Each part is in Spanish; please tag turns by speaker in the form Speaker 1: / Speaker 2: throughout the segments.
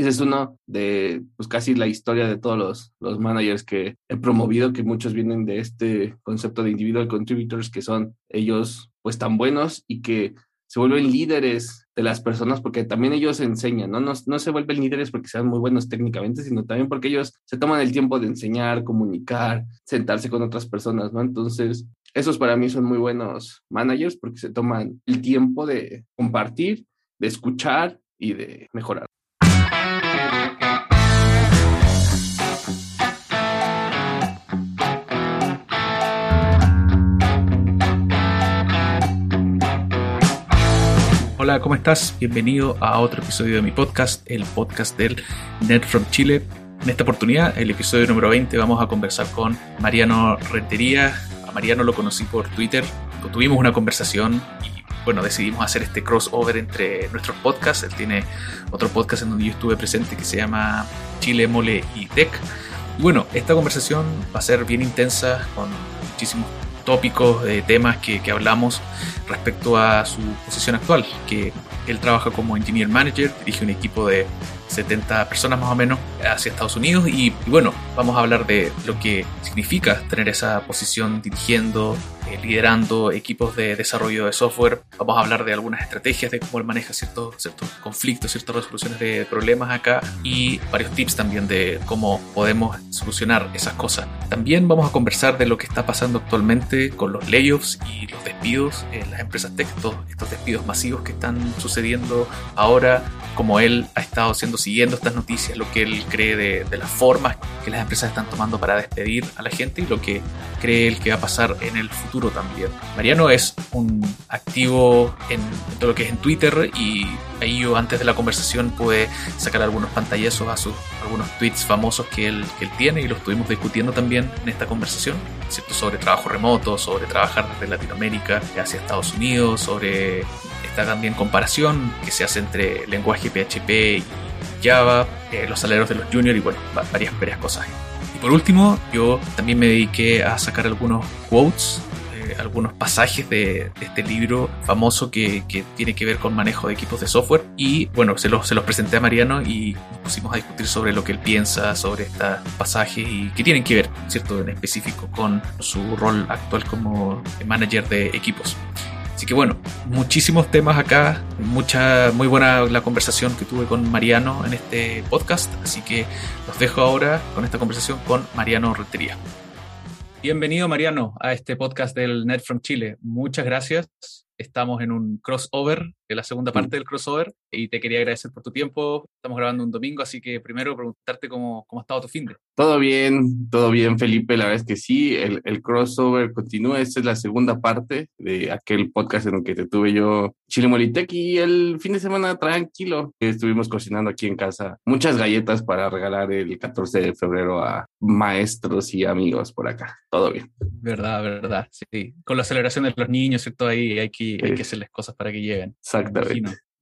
Speaker 1: Ese es uno de, pues casi la historia de todos los, los managers que he promovido, que muchos vienen de este concepto de individual contributors, que son ellos pues tan buenos y que se vuelven líderes de las personas porque también ellos enseñan, ¿no? ¿no? No se vuelven líderes porque sean muy buenos técnicamente, sino también porque ellos se toman el tiempo de enseñar, comunicar, sentarse con otras personas, ¿no? Entonces, esos para mí son muy buenos managers porque se toman el tiempo de compartir, de escuchar y de mejorar.
Speaker 2: Hola, ¿cómo estás? Bienvenido a otro episodio de mi podcast, el podcast del Net from Chile. En esta oportunidad, el episodio número 20, vamos a conversar con Mariano Rentería. A Mariano lo conocí por Twitter, tuvimos una conversación y bueno, decidimos hacer este crossover entre nuestros podcasts. Él tiene otro podcast en donde yo estuve presente que se llama Chile, Mole y Tech. Y bueno, esta conversación va a ser bien intensa con muchísimos tópicos, de temas que, que, hablamos respecto a su posición actual, que él trabaja como Engineer Manager, dirige un equipo de 70 personas más o menos hacia Estados Unidos y, y bueno, vamos a hablar de lo que significa tener esa posición dirigiendo, eh, liderando equipos de desarrollo de software. Vamos a hablar de algunas estrategias de cómo él maneja ciertos, ciertos conflictos, ciertas resoluciones de problemas acá y varios tips también de cómo podemos solucionar esas cosas. También vamos a conversar de lo que está pasando actualmente con los layoffs y los despidos en las empresas tech, estos, estos despidos masivos que están sucediendo ahora, como él ha estado haciendo siguiendo estas noticias, lo que él cree de, de las formas que las empresas están tomando para despedir a la gente y lo que cree él que va a pasar en el futuro también. Mariano es un activo en, todo lo que es en Twitter y ahí yo antes de la conversación pude sacar algunos pantallazos a sus algunos tweets famosos que él, que él tiene y lo estuvimos discutiendo también en esta conversación, ¿cierto? sobre trabajo remoto, sobre trabajar desde Latinoamérica hacia Estados Unidos, sobre esta también comparación que se hace entre lenguaje PHP y Java, eh, los salarios de los juniors y bueno, varias, varias cosas. Y por último, yo también me dediqué a sacar algunos quotes algunos pasajes de, este libro famoso que, tiene que ver con manejo de equipos de software. Y bueno, se los, se los presenté a Mariano y nos pusimos a discutir sobre lo que él piensa sobre estos pasajes y que tienen que ver, ¿cierto?, en específico con su rol actual como manager de equipos. Así que bueno, muchísimos temas acá, mucha, muy buena la conversación que tuve con Mariano en este podcast, así que los dejo ahora con esta conversación con Mariano Rentería. Bienvenido, Mariano, a este podcast del Net from Chile. Muchas gracias. Estamos en un crossover, la segunda parte del crossover, y te quería agradecer por tu tiempo. Estamos grabando un domingo, así que primero preguntarte cómo, cómo ha estado tu fin de.
Speaker 1: Todo bien, todo bien, Felipe. La verdad es que sí, el, el, crossover continúa. Esta es la segunda parte de aquel podcast en el que te tuve yo, Chile Molitec, y el fin de semana tranquilo. Estuvimos cocinando aquí en casa muchas galletas para regalar el 14 de febrero a maestros y amigos por acá. Todo bien.
Speaker 2: Verdad, verdad, sí. Con la aceleración de los niños, ¿cierto? Ahí hay que, hay que hacerles cosas para que lleguen.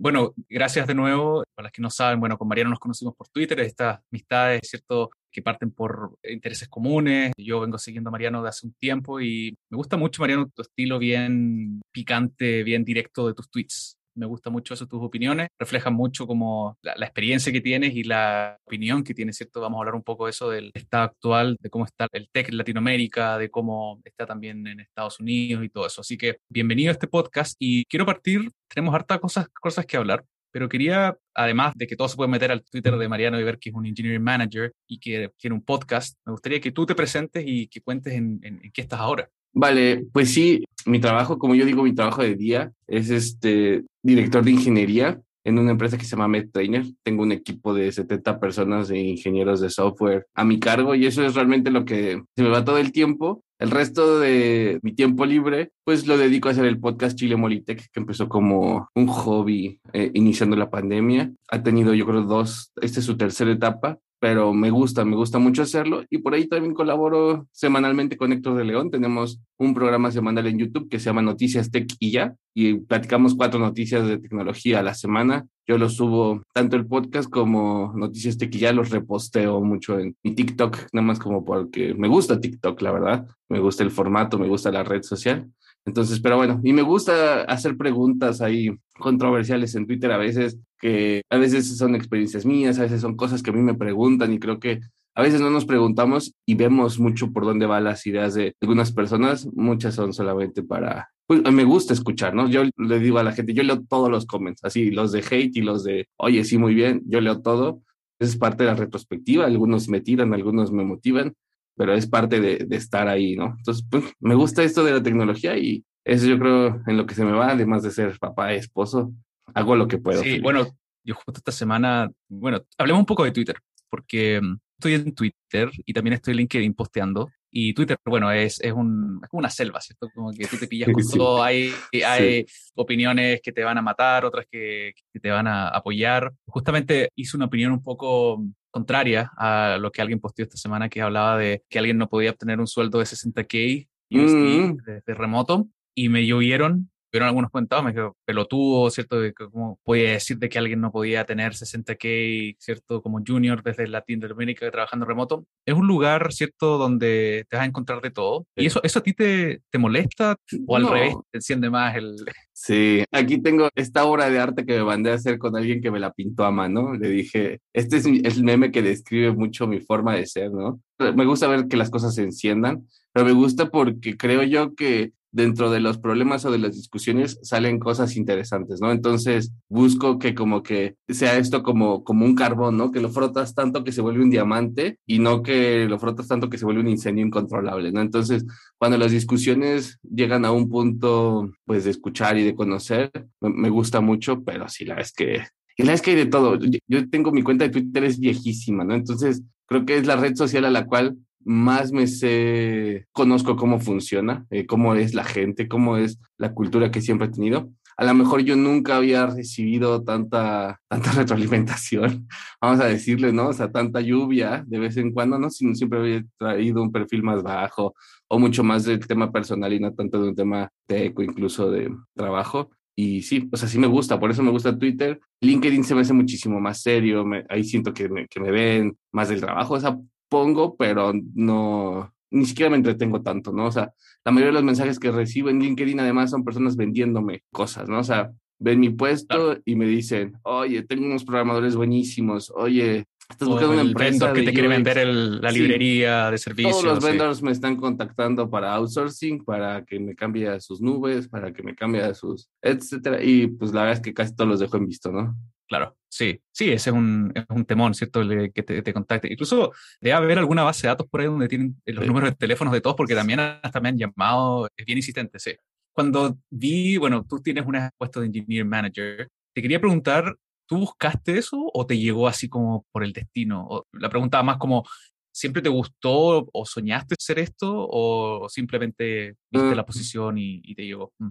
Speaker 2: Bueno, gracias de nuevo. Para las que no saben, bueno, con Mariano nos conocimos por Twitter, estas amistades, ¿cierto? Que parten por intereses comunes. Yo vengo siguiendo a Mariano de hace un tiempo y me gusta mucho, Mariano, tu estilo bien picante, bien directo de tus tweets me gusta mucho eso, tus opiniones, reflejan mucho como la, experiencia que tienes y la opinión que tienes, ¿cierto? Vamos a hablar un poco de eso, del estado actual, de cómo está el tech en Latinoamérica, de cómo está también en Estados Unidos y todo eso. Así que bienvenido a este podcast y quiero partir, tenemos hartas cosas, cosas que hablar. Pero quería, además de que todo se puede meter al Twitter de Mariano y ver que es un engineering manager y que tiene un podcast, me gustaría que tú te presentes y que cuentes en, en, en qué estás ahora.
Speaker 1: Vale, pues sí, mi trabajo, como yo digo, mi trabajo de día es este director de ingeniería en una empresa que se llama MedTrainer. Tengo un equipo de 70 personas de ingenieros de software a mi cargo y eso es realmente lo que se me va todo el tiempo. El resto de mi tiempo libre, pues lo dedico a hacer el podcast Chile Molitech, que empezó como un hobby eh, iniciando la pandemia. Ha tenido, yo creo, dos, esta es su tercera etapa pero me gusta, me gusta mucho hacerlo y por ahí también colaboro semanalmente con Héctor de León. Tenemos un programa semanal en YouTube que se llama Noticias Tech y ya y platicamos cuatro noticias de tecnología a la semana. Yo lo subo tanto el podcast como Noticias Tech y ya los reposteo mucho en mi TikTok, nada más como porque me gusta TikTok, la verdad. Me gusta el formato, me gusta la red social. Entonces, pero bueno, y me gusta hacer preguntas ahí controversiales en Twitter a veces. Que a veces son experiencias mías, a veces son cosas que a mí me preguntan y creo que a veces no nos preguntamos y vemos mucho por dónde van las ideas de algunas personas, muchas son solamente para, pues me gusta escuchar, ¿no? Yo le digo a la gente, yo leo todos los comments, así los de hate y los de, oye, sí, muy bien, yo leo todo. Es parte de la retrospectiva, algunos me tiran, algunos me motivan, pero es parte de, de estar ahí, ¿no? Entonces, pues me gusta esto de la tecnología y eso yo creo en lo que se me va, además de ser papá esposo, hago lo que puedo.
Speaker 2: Sí, bueno, yo justo esta semana, bueno, hablemos un poco de Twitter, porque mm, estoy en Twitter y también estoy en LinkedIn posteando. Y Twitter, bueno, es, es, un, es como una selva, ¿cierto? Como que tú te pillas con todo, hay, hay opiniones que te van a matar, otras que, que, te van a apoyar. Justamente hice una opinión un poco contraria a lo que alguien posteó esta semana, que hablaba de que alguien no podía obtener un sueldo de 60k USD mm. de, de, remoto, y me llovieron Vieron algunos comentarios, me quedo pelotudo, ¿cierto? De que, ¿Cómo podía decir de que alguien no podía tener 60K, ¿cierto? Como junior desde Latinoamérica trabajando remoto. Es un lugar, ¿cierto? Donde te vas a encontrar de todo. ¿Y eso, eso a ti te, te molesta o al revés te enciende más el...
Speaker 1: Sí, aquí tengo esta obra de arte que me mandé a hacer con alguien que me la pintó a mano. Le dije, este es el meme que describe mucho mi forma de ser, ¿no? Me gusta ver que las cosas se enciendan, pero me gusta porque creo yo que dentro de los problemas o de las discusiones salen cosas interesantes, ¿no? Entonces busco que como que sea esto como, como un carbón, ¿no? Que lo frotas tanto que se vuelve un diamante y no que lo frotas tanto que se vuelve un incendio incontrolable, ¿no? Entonces, cuando las discusiones llegan a un punto, pues, de escuchar y de conocer, me, gusta mucho, pero sí, la es que... Y la que hay de todo. Yo tengo mi cuenta de Twitter, es viejísima, ¿no? Entonces, creo que es la red social a la cual más me sé, conozco cómo funciona, eh, cómo es la gente, cómo es la cultura que siempre he tenido. A lo mejor yo nunca había recibido tanta, tanta retroalimentación, vamos a decirle, ¿no? O sea, tanta lluvia de vez en cuando, ¿no? Sino siempre había traído un perfil más bajo o mucho más del tema personal y no tanto de un tema teco, incluso de trabajo. Y sí, o sea, sí me gusta, por eso me gusta Twitter. LinkedIn se me hace muchísimo más serio, ahí siento que me, que me ven más del trabajo. O sea, pongo, pero no, ni siquiera me entretengo tanto, ¿no? O sea, la mayoría de los mensajes que recibo en LinkedIn además son personas vendiéndome cosas, ¿no? O sea, ven mi puesto y me dicen, oye, tengo unos programadores buenísimos, oye,
Speaker 2: estás buscando una empresa que te quiere vender la librería de servicios.
Speaker 1: Todos los vendors me están contactando para outsourcing, para que me cambie a sus nubes, para que me cambie a sus, etcétera. Y pues la verdad es que casi todos los dejo en visto, ¿no?
Speaker 2: Claro, sí, sí, ese es un, es un temón, ¿cierto? El que te, te, contacte. Incluso debe haber alguna base de datos por ahí donde tienen los números de teléfonos de todos, porque también hasta me han llamado, es bien insistente, sí. Cuando vi, bueno, tú tienes un puesto de Engineer Manager, te quería preguntar, ¿tú buscaste eso o te llegó así como por el destino? O la pregunta más como, ¿siempre te gustó o soñaste ser esto o simplemente viste la mm. posición y, y te llegó? Mm.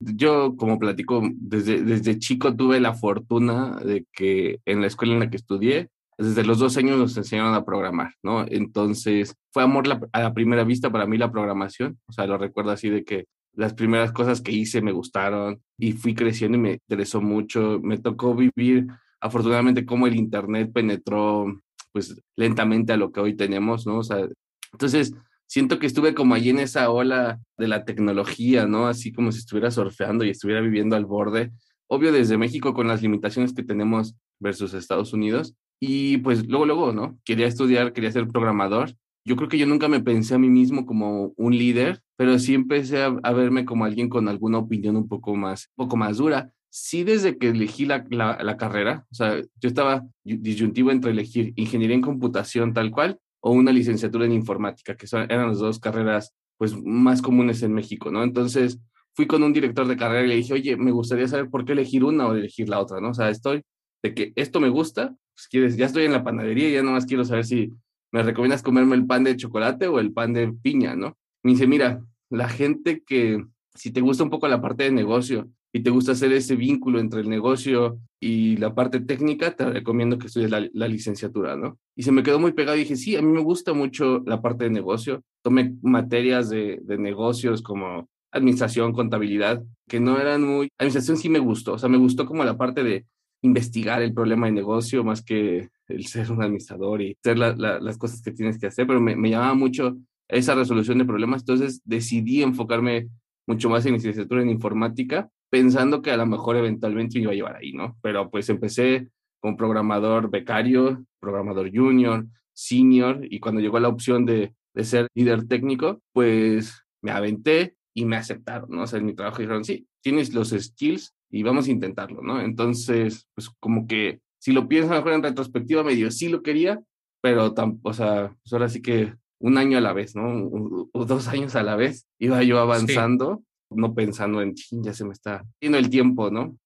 Speaker 1: Yo, como platico, desde, desde chico tuve la fortuna de que en la escuela en la que estudié, desde los dos años nos enseñaron a programar, ¿no? Entonces, fue amor a la primera vista para mí la programación, o sea, lo recuerdo así de que las primeras cosas que hice me gustaron y fui creciendo y me interesó mucho, me tocó vivir afortunadamente cómo el Internet penetró pues lentamente a lo que hoy tenemos, ¿no? O sea, entonces siento que estuve como allí en esa ola de la tecnología, ¿no? Así como si estuviera surfeando y estuviera viviendo al borde. Obvio desde México con las limitaciones que tenemos versus Estados Unidos. Y pues luego, luego, ¿no? Quería estudiar, quería ser programador. Yo creo que yo nunca me pensé a mí mismo como un líder, pero sí empecé a, verme como alguien con alguna opinión un poco más, poco más dura. Sí, desde que elegí la, la, la carrera, o sea, yo estaba disyuntivo entre elegir ingeniería en computación tal cual o una licenciatura en informática, que son, eran las dos carreras pues más comunes en México, ¿no? Entonces fui con un director de carrera y le dije, oye, me gustaría saber por qué elegir una o elegir la otra, ¿no? O sea, estoy de que esto me gusta, pues quieres, ya estoy en la panadería y ya nomás quiero saber si me recomiendas comerme el pan de chocolate o el pan de piña, ¿no? Me dice, mira, la gente que si te gusta un poco la parte de negocio y te gusta hacer ese vínculo entre el negocio y la parte técnica, te recomiendo que estudies la, licenciatura, ¿no? Y se me quedó muy pegado y dije, sí, a mí me gusta mucho la parte de negocio. Tomé materias de, de negocios como administración, contabilidad, que no eran muy... Administración sí me gustó, o sea, me gustó como la parte de investigar el problema de negocio más que el ser un administrador y hacer las cosas que tienes que hacer, pero me, me llamaba mucho esa resolución de problemas, entonces decidí enfocarme mucho más en licenciatura en informática pensando que a lo mejor eventualmente me iba a llevar ahí, ¿no? Pero pues empecé como programador becario, programador junior, senior, y cuando llegó la opción de, de ser líder técnico, pues me aventé y me aceptaron, ¿no? O sea, en mi trabajo dijeron, sí, tienes los skills y vamos a intentarlo, ¿no? Entonces, pues como que si lo piensas mejor en retrospectiva, medio sí lo quería, pero, o sea, pues ahora sí que un año a la vez, ¿no? O, dos años a la vez, iba yo avanzando, no pensando en, ya se me está yendo el tiempo, ¿no?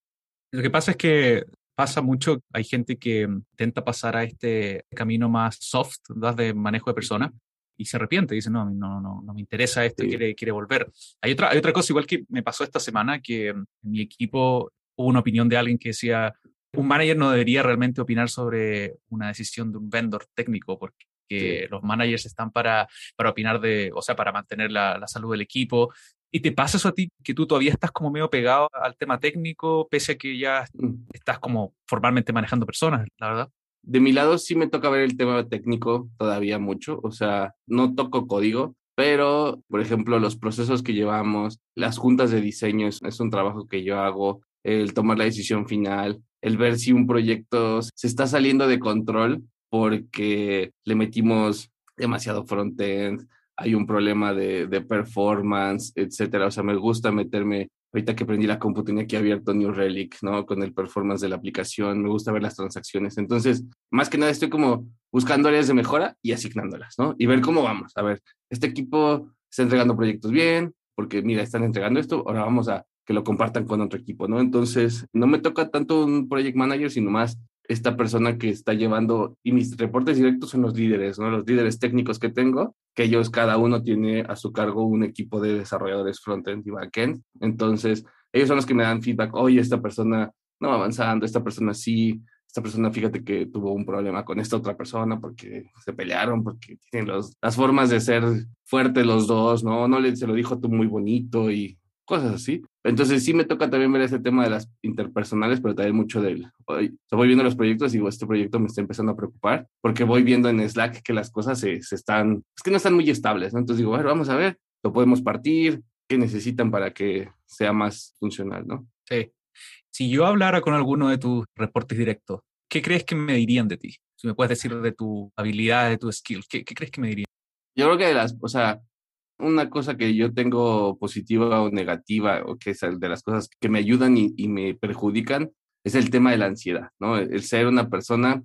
Speaker 2: Lo que pasa es que pasa mucho, hay gente que intenta pasar a este camino más soft, ¿verdad? De manejo de personas y se arrepiente, dice, no, no, no, no me interesa esto, quiere, quiere volver. Hay otra, hay otra cosa igual que me pasó esta semana, que en mi equipo hubo una opinión de alguien que decía, un manager no debería realmente opinar sobre una decisión de un vendor técnico, porque los managers están para, para opinar de, o sea, para mantener la, la, salud del equipo. ¿Y te pasa eso a ti, que tú todavía estás como medio pegado al tema técnico, pese a que ya mm. estás como formalmente manejando personas, la verdad?
Speaker 1: De mi lado sí me toca ver el tema técnico todavía mucho, o sea, no toco código, pero, por ejemplo, los procesos que llevamos, las juntas de diseño es, es un trabajo que yo hago, el tomar la decisión final, el ver si un proyecto se está saliendo de control porque le metimos demasiado frontend, hay un problema de, de, performance, etcétera. O sea, me gusta meterme, ahorita que aprendí la compu tenía aquí abierto New Relic, ¿no? Con el performance de la aplicación, me gusta ver las transacciones. Entonces, más que nada estoy como buscando áreas de mejora y asignándolas, ¿no? Y ver cómo vamos. A ver, este equipo está entregando proyectos bien, porque mira, están entregando esto, ahora vamos a que lo compartan con otro equipo, ¿no? Entonces, no me toca tanto un project manager, sino más esta persona que está llevando, y mis reportes directos son los líderes, ¿no? Los líderes técnicos que tengo, que ellos cada uno tiene a su cargo un equipo de desarrolladores frontend y backend. Entonces, ellos son los que me dan feedback, oye, esta persona no va avanzando, esta persona sí, esta persona fíjate que tuvo un problema con esta otra persona porque se pelearon, porque tienen los, las formas de ser fuertes los dos, ¿no? No le, se lo dijo tú muy bonito y cosas así. Entonces sí me toca también ver ese tema de las interpersonales, pero también mucho del, hoy, voy viendo los proyectos y digo, este proyecto me está empezando a preocupar, porque voy viendo en Slack que las cosas se, se están, es que no están muy estables, ¿no? Entonces digo, bueno, vamos a ver, lo podemos partir, qué necesitan para que sea más funcional, ¿no?
Speaker 2: Sí. Si yo hablara con alguno de tus reportes directos, ¿qué crees que me dirían de ti? Si me puedes decir de tu habilidad, de tu skill, ¿qué, qué crees que me dirían?
Speaker 1: Yo creo que de las, o sea, una cosa que yo tengo positiva o negativa, o que es de las cosas que me ayudan y, me perjudican, es el tema de la ansiedad, ¿no? El ser una persona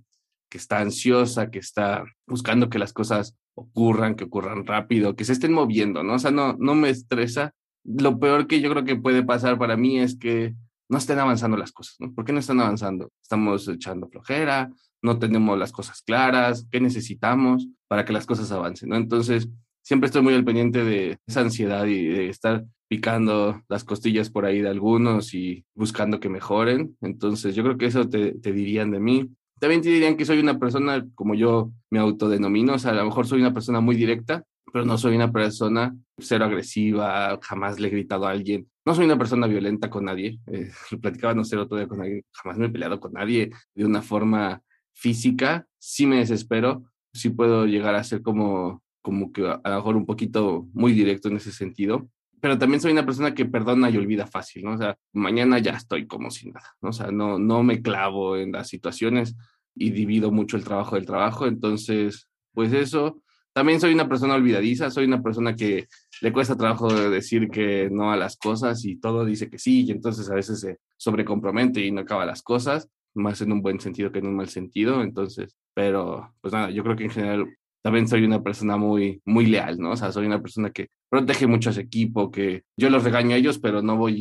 Speaker 1: que está ansiosa, que está buscando que las cosas ocurran, que ocurran rápido, que se estén moviendo, ¿no? O sea, no, no me estresa. Lo peor que yo creo que puede pasar para mí es que no estén avanzando las cosas, ¿no? ¿Por qué no están avanzando? Estamos echando flojera, no tenemos las cosas claras, ¿qué necesitamos para que las cosas avancen, ¿no? Entonces, siempre estoy muy al pendiente de esa ansiedad y de estar picando las costillas por ahí de algunos y buscando que mejoren. Entonces, yo creo que eso te, dirían de mí. También te dirían que soy una persona, como yo me autodenomino, o sea, a lo mejor soy una persona muy directa, pero no soy una persona cero agresiva, jamás le he gritado a alguien. No soy una persona violenta con nadie. Eh, platicaba no sé otro día con alguien, jamás me he peleado con nadie de una forma física. Sí me desespero, sí puedo llegar a ser como como que a, lo mejor un poquito muy directo en ese sentido, pero también soy una persona que perdona y olvida fácil, ¿no? O sea, mañana ya estoy como si nada, ¿no? O sea, no, no me clavo en las situaciones y divido mucho el trabajo del trabajo, entonces, pues eso. También soy una persona olvidadiza, soy una persona que le cuesta trabajo decir que no a las cosas y todo dice que sí, y entonces a veces se sobrecompromete y no acaba las cosas, más en un buen sentido que en un mal sentido, entonces, pero pues nada, yo creo que en general también soy una persona muy, muy leal, ¿no? O sea, soy una persona que protege mucho a su equipo, que yo los regaño a ellos, pero no voy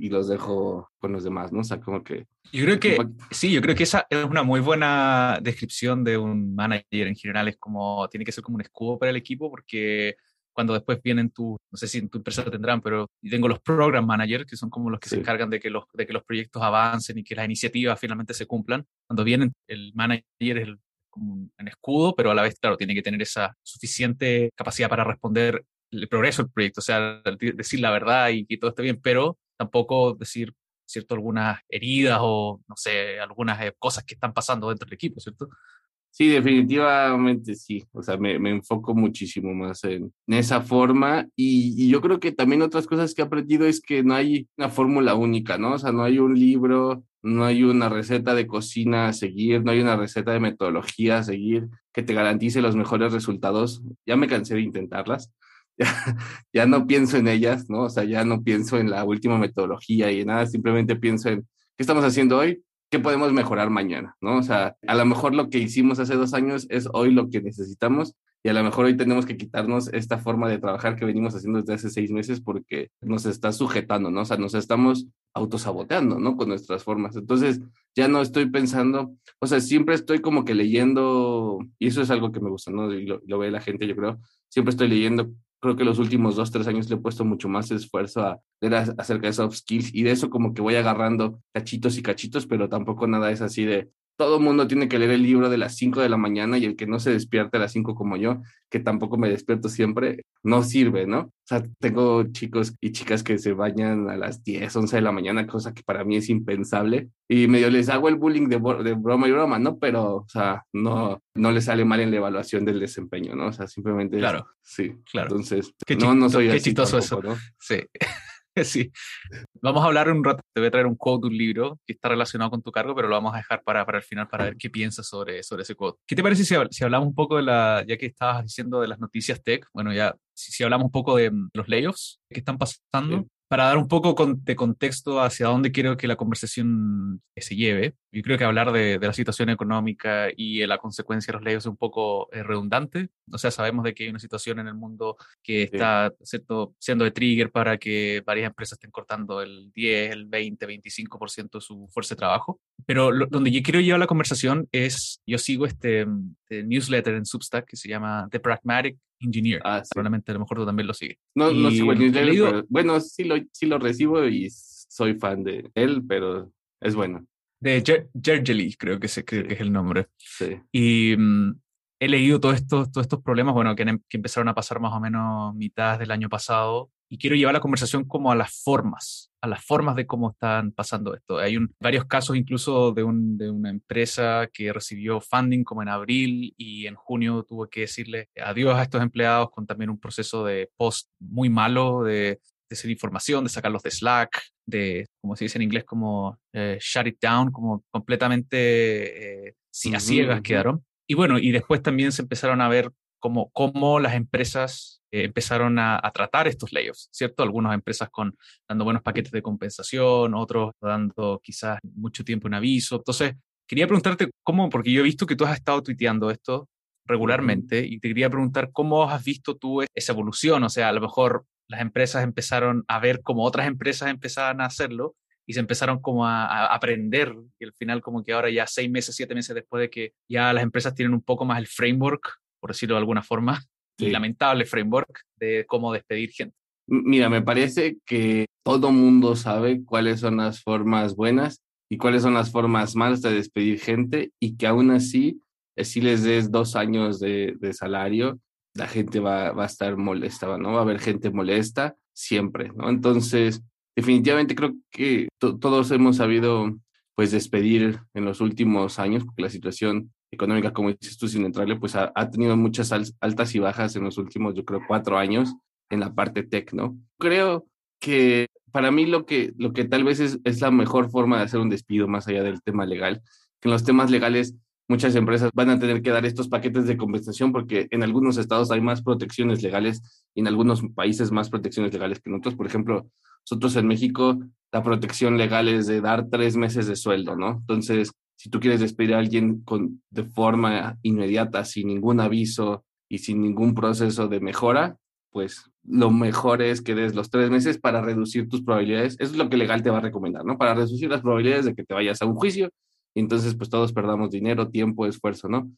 Speaker 1: y, los dejo con los demás, ¿no? O sea, como que...
Speaker 2: Yo creo que, sí, yo creo que esa es una muy buena descripción de un manager en general, es como, tiene que ser como un escudo para el equipo, porque cuando después vienen tu, no sé si en tu empresa lo tendrán, pero tengo los program managers, que son como los que se encargan de que los, de que los proyectos avancen y que las iniciativas finalmente se cumplan. Cuando vienen, el manager es el como en escudo, pero a la vez, claro, tiene que tener esa suficiente capacidad para responder el progreso del proyecto, o sea, decir la verdad y que todo esté bien, pero tampoco decir, ¿cierto?, algunas heridas o, no sé, algunas eh, cosas que están pasando dentro del equipo, ¿cierto?
Speaker 1: Sí, definitivamente sí. O sea, me, me enfoco muchísimo más en, esa forma y, y, yo creo que también otras cosas que he aprendido es que no hay una fórmula única, ¿no? O sea, no hay un libro, no hay una receta de cocina a seguir, no hay una receta de metodología a seguir que te garantice los mejores resultados. Ya me cansé de intentarlas. Ya, ya no pienso en ellas, ¿no? O sea, ya no pienso en la última metodología y en nada, simplemente pienso en qué estamos haciendo hoy, qué podemos mejorar mañana, ¿no? O sea, a lo mejor lo que hicimos hace dos años es hoy lo que necesitamos y a lo mejor hoy tenemos que quitarnos esta forma de trabajar que venimos haciendo desde hace seis meses porque nos está sujetando, ¿no? O sea, nos estamos autosaboteando, ¿no? Con nuestras formas. Entonces, ya no estoy pensando, o sea, siempre estoy como que leyendo, y eso es algo que me gusta, ¿no? Y lo, lo ve la gente, yo creo, siempre estoy leyendo creo que los últimos dos, tres años le he puesto mucho más esfuerzo a leer acerca de soft skills y de eso como que voy agarrando cachitos y cachitos, pero tampoco nada es así de todo el mundo tiene que leer el libro de las 5 de la mañana y el que no se despierte a las 5 como yo, que tampoco me despierto siempre, no sirve, ¿no? O sea, tengo chicos y chicas que se bañan a las 10, 11 de la mañana, cosa que para mí es impensable. Y medio les hago el bullying de, de broma y broma, ¿no? Pero, o sea, no, no les sale mal en la evaluación del desempeño, ¿no? O sea, simplemente...
Speaker 2: Claro.
Speaker 1: sí,
Speaker 2: claro.
Speaker 1: Entonces,
Speaker 2: qué
Speaker 1: no, no soy
Speaker 2: qué
Speaker 1: así
Speaker 2: chistoso
Speaker 1: tampoco,
Speaker 2: eso.
Speaker 1: ¿no?
Speaker 2: Sí. Sí. Vamos a hablar un rato, te voy a traer un quote de un libro que está relacionado con tu cargo, pero lo vamos a dejar para, para el final para ver qué piensas sobre, sobre ese quote. ¿Qué te parece si, si hablamos un poco de la, ya que estabas diciendo de las noticias tech, bueno, ya, si, si hablamos un poco de mm, los layoffs que están pasando?
Speaker 1: Sí.
Speaker 2: Para dar un poco de contexto hacia dónde quiero que la conversación se lleve, yo creo que hablar de, de la situación económica y de la consecuencia de los layoffs es un poco eh, redundante. O sea, sabemos de que hay una situación en el mundo que está ¿cierto? siendo de trigger para que varias empresas estén cortando el 10, el 20, 25% de su fuerza de trabajo. Pero lo- donde yo quiero llevar la conversación es, yo sigo este, mm, este newsletter en Substack que se llama The Pragmatic Engineer.
Speaker 1: Ah, sí.
Speaker 2: Probablemente a lo mejor tú también lo sigues.
Speaker 1: No, no
Speaker 2: Y
Speaker 1: sigo el
Speaker 2: leído-
Speaker 1: pero bueno, sí lo, sí lo recibo y soy fan de él, pero es bueno.
Speaker 2: De Jer- Jergely, creo que, se, creo
Speaker 1: Sí.
Speaker 2: que es el nombre.
Speaker 1: Sí.
Speaker 2: Y mm, he leído todos estos, todos estos problemas, bueno, que, em- que empezaron a pasar más o menos mitad del año pasado. Y quiero llevar la conversación como a las formas, a las formas de cómo están pasando esto. Hay un, varios casos incluso de, un, de una empresa que recibió funding como en abril y en junio tuvo que decirle adiós a estos empleados con también un proceso de post muy malo de desinformación, de sacarlos de Slack, de, como se dice en inglés, como eh, shut it down, como completamente eh, a ciegas
Speaker 1: ujú.
Speaker 2: quedaron. Y bueno, y después también se empezaron a ver cómo, cómo las empresas eh, empezaron a, a tratar estos layoffs, ¿cierto? Algunas empresas con dando buenos paquetes de compensación, otros dando quizás mucho tiempo en aviso. Entonces, quería preguntarte cómo, porque yo he visto que tú has estado tuiteando esto regularmente y te quería preguntar cómo has visto tú esa evolución, o sea, a lo mejor las empresas empezaron a ver cómo otras empresas empezaban a hacerlo y se empezaron como a, a aprender y al final como que ahora ya seis meses, siete meses después de que ya las empresas tienen un poco más el framework, por decirlo de alguna forma,
Speaker 1: Sí.
Speaker 2: lamentable framework de cómo despedir gente.
Speaker 1: Mira, me parece que todo mundo sabe cuáles son las formas buenas y cuáles son las formas malas de despedir gente y que aún así, eh, si les des dos años de, de salario, la gente va, va a estar molesta, ¿no? Va a haber gente molesta siempre, ¿no? Entonces, definitivamente creo que to- todos hemos sabido, pues, despedir en los últimos años, porque la situación económica, como dices tú, sin entrarle, pues ha, ha tenido muchas al- altas y bajas en los últimos, yo creo, cuatro años en la parte tech, ¿no? Creo que para mí lo que, lo que tal vez es, es la mejor forma de hacer un despido más allá del tema legal, que en los temas legales muchas empresas van a tener que dar estos paquetes de compensación porque en algunos estados hay más protecciones legales y en algunos países más protecciones legales que en otros. Por ejemplo, nosotros en México la protección legal es de dar tres meses de sueldo, ¿no? Entonces, si tú quieres despedir a alguien con, de forma inmediata, sin ningún aviso y sin ningún proceso de mejora, pues lo mejor es que des los tres meses para reducir tus probabilidades. Eso es lo que legal te va a recomendar, ¿no? Para reducir las probabilidades de que te vayas a un juicio y entonces pues todos perdamos dinero, tiempo, esfuerzo, ¿no?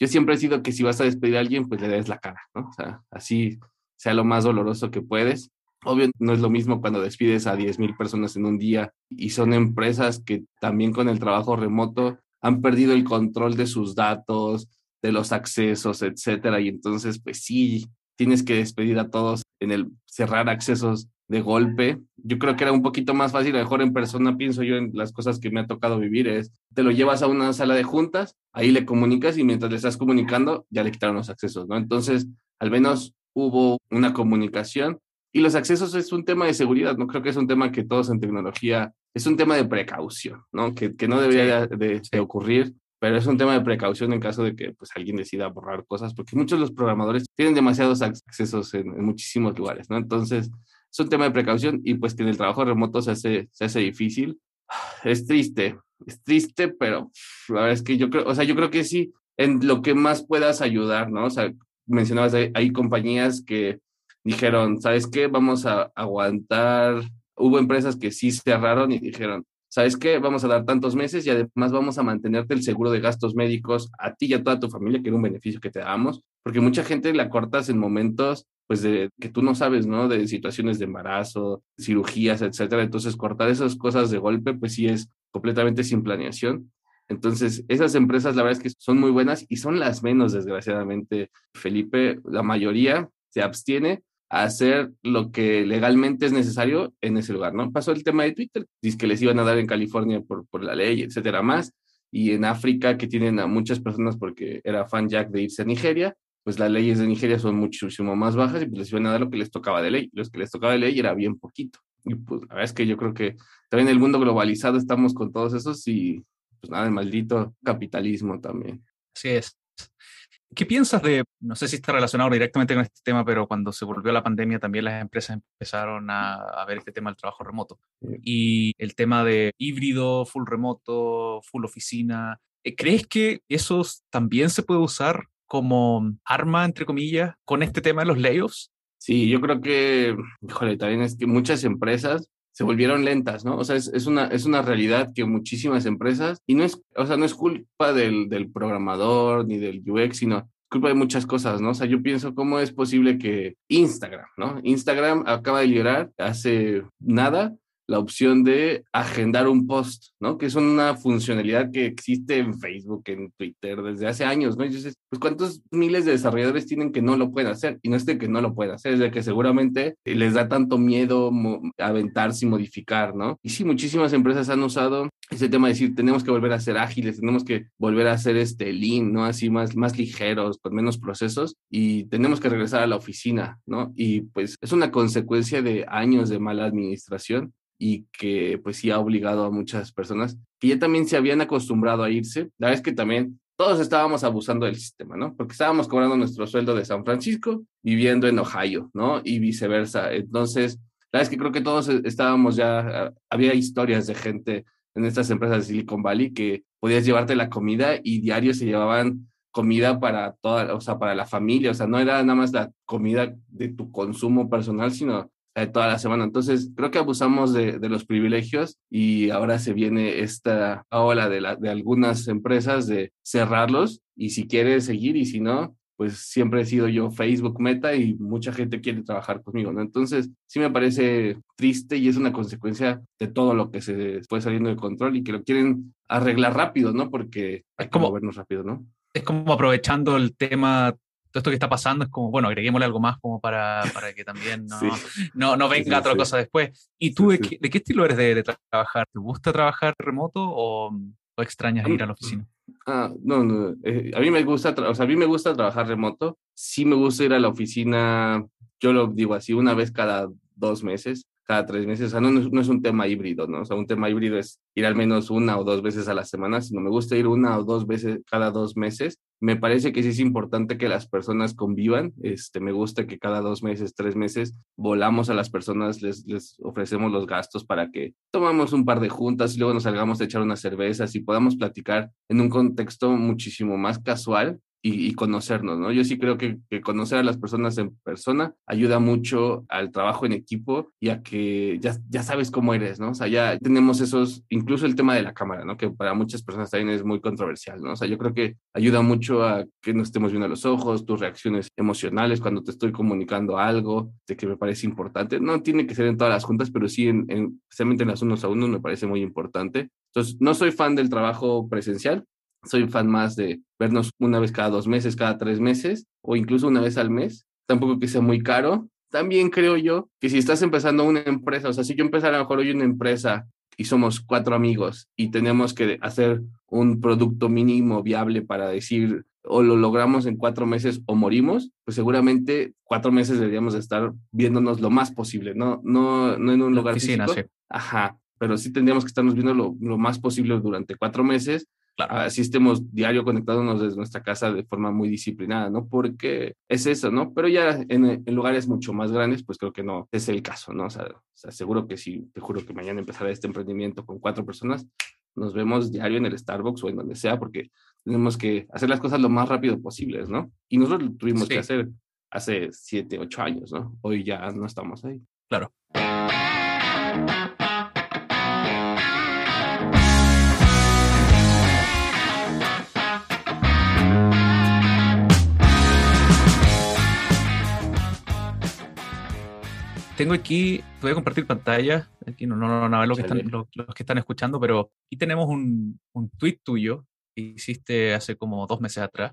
Speaker 1: Yo siempre he sido que si vas a despedir a alguien, pues le des la cara, ¿no? O sea, así sea lo más doloroso que puedes. Obvio, no es lo mismo cuando despides a 10 mil personas en un día y son empresas que también con el trabajo remoto han perdido el control de sus datos, de los accesos, etcétera. Y entonces, pues sí, tienes que despedir a todos en el cerrar accesos de golpe. Yo creo que era un poquito más fácil, a lo mejor en persona pienso yo en las cosas que me ha tocado vivir, es te lo llevas a una sala de juntas, ahí le comunicas y mientras le estás comunicando ya le quitaron los accesos, ¿no? Entonces, al menos hubo una comunicación y los accesos es un tema de seguridad, no creo que es un tema que todos en tecnología, es un tema de precaución, ¿no? Que, que no debería de, de ocurrir pero es un tema de precaución en caso de que pues, alguien decida borrar cosas, porque muchos de los programadores tienen demasiados accesos en, en, muchísimos lugares, ¿no? Entonces, es un tema de precaución y pues que en el trabajo remoto se hace, se hace difícil. Es triste, es triste, pero la verdad es que yo creo, o sea, yo creo que sí, en lo que más puedas ayudar, ¿no? O sea, mencionabas, hay, hay compañías que dijeron, ¿sabes qué? Vamos a aguantar. Hubo empresas que sí cerraron y dijeron, ¿sabes qué? Vamos a dar tantos meses y además vamos a mantenerte el seguro de gastos médicos a ti y a toda tu familia, que era un beneficio que te damos, porque mucha gente la cortas en momentos, pues, de que tú no sabes, ¿no? De situaciones de embarazo, cirugías, etcétera. Entonces, cortar esas cosas de golpe, pues sí es completamente sin planeación. Entonces, esas empresas, la verdad es que son muy buenas y son las menos, desgraciadamente, Felipe. La mayoría se abstiene hacer lo que legalmente es necesario en ese lugar, ¿no? Pasó el tema de Twitter, dice que les iban a dar en California por, por la ley, etcétera, más, y en África, que tienen a muchas personas porque era fan Jack de irse a Nigeria, pues las leyes de Nigeria son muchísimo más bajas y pues les iban a dar lo que les tocaba de ley. Los que les tocaba de ley era bien poquito. Y pues la verdad es que yo creo que también en el mundo globalizado estamos con todos esos y pues nada, el maldito capitalismo también.
Speaker 2: Así es. ¿Qué piensas de, no sé si está relacionado directamente con este tema, pero cuando se volvió la pandemia también las empresas empezaron a, a ver este tema del trabajo remoto y el tema de híbrido, full remoto, full oficina? Eh, ¿Crees que eso también se puede usar como arma, entre comillas, con este tema de los layoffs?
Speaker 1: Sí, yo creo que, híjole, también es que muchas empresas se volvieron lentas, ¿no? O sea, es, es, una, es una realidad que muchísimas empresas, y no es, o sea, no es culpa del, del programador ni del UX, sino culpa de muchas cosas, ¿no? O sea, yo pienso cómo es posible que Instagram, ¿no? Instagram acaba de liberar hace nada la opción de agendar un post, ¿no? Que es una funcionalidad que existe en Facebook, en Twitter desde hace años, ¿no? Y dices, pues cuántos miles de desarrolladores tienen que no lo pueden hacer y no es de que no lo pueden hacer, es de que seguramente les da tanto miedo aventarse y modificar, ¿no? Y sí, muchísimas empresas han usado ese tema de decir, tenemos que volver a ser ágiles, tenemos que volver a ser este lean, ¿no? Así más, más ligeros, con menos procesos y tenemos que regresar a la oficina, ¿no? Y pues es una consecuencia de años de mala administración y que pues sí ha obligado a muchas personas que ya también se habían acostumbrado a irse. La verdad es que también todos estábamos abusando del sistema, ¿no? Porque estábamos cobrando nuestro sueldo de San Francisco viviendo en Ohio, ¿no? Y viceversa. Entonces, la verdad es que creo que todos estábamos ya, había historias de gente en estas empresas de Silicon Valley que podías llevarte la comida y diario se llevaban comida para toda, o sea, para la familia, o sea, no era nada más la comida de tu consumo personal, sino eh, toda la semana. Entonces, creo que abusamos de, de, los privilegios y ahora se viene esta ola de, la, de algunas empresas de cerrarlos y si quieres seguir y si no, pues siempre he sido yo Facebook Meta y mucha gente quiere trabajar conmigo, ¿no? Entonces, sí me parece triste y es una consecuencia de todo lo que se fue saliendo de control y que lo quieren arreglar rápido, ¿no? Porque hay que como, movernos rápido, ¿no?
Speaker 2: Es como aprovechando el tema todo esto que está pasando es como, bueno, agreguémosle algo más como para, para que también no, sí. no, no, venga sí, otra sí. cosa después. ¿Y tú de qué, de, qué, estilo eres de, de, trabajar? ¿Te gusta trabajar remoto o, o extrañas ir a la oficina?
Speaker 1: Ah, no, no. Eh, a mí me gusta, o sea, a mí me gusta trabajar remoto. Sí me gusta ir a la oficina, yo lo digo así, una vez cada dos meses cada tres meses. O sea, no, no, es un tema híbrido, ¿no? O sea, un tema híbrido es ir al menos una o dos veces a la semana, sino me gusta ir una o dos veces cada dos meses. Me parece que sí es importante que las personas convivan. Este, me gusta que cada dos meses, tres meses, volamos a las personas, les, les ofrecemos los gastos para que tomamos un par de juntas y luego nos salgamos a echar unas cervezas y podamos platicar en un contexto muchísimo más casual y, y, conocernos, ¿no? Yo sí creo que, que, conocer a las personas en persona ayuda mucho al trabajo en equipo y a que ya, ya sabes cómo eres, ¿no? O sea, ya tenemos esos, incluso el tema de la cámara, ¿no? Que para muchas personas también es muy controversial, ¿no? O sea, yo creo que ayuda mucho a que nos estemos viendo a los ojos, tus reacciones emocionales cuando te estoy comunicando algo de que me parece importante. No tiene que ser en todas las juntas, pero sí, en, en, en las unos a unos, me parece muy importante. Entonces, no soy fan del trabajo presencial, soy fan más de vernos una vez cada dos meses, cada tres meses o incluso una vez al mes. Tampoco que sea muy caro también creo yo que si estás empezando una empresa, o sea, si yo empezara a lo mejor hoy una empresa y somos cuatro amigos y tenemos que hacer un producto mínimo viable para decir o lo logramos en cuatro meses o morimos, pues seguramente cuatro meses deberíamos estar viéndonos lo más posible, no, no, no en un lugar
Speaker 2: oficina,
Speaker 1: físico. Ajá, pero sí tendríamos que estarnos viendo lo, lo más posible durante cuatro meses Así estemos diario conectándonos desde nuestra casa de forma muy disciplinada, ¿no? Porque es eso, ¿no? Pero ya en, lugares mucho más grandes, pues creo que no es el caso, ¿no? O sea, seguro que si te juro que mañana empezará este emprendimiento con cuatro personas, nos vemos diario en el Starbucks o en donde sea, porque tenemos que hacer las cosas lo más rápido posible, ¿no? Y nosotros lo tuvimos que hacer hace siete, ocho años, ¿no? Hoy ya no estamos ahí.
Speaker 2: Claro. Tengo aquí, voy a compartir pantalla, aquí no, no, no, lo que están, los, que están escuchando, pero aquí tenemos un, un tweet tuyo que hiciste hace como dos meses atrás,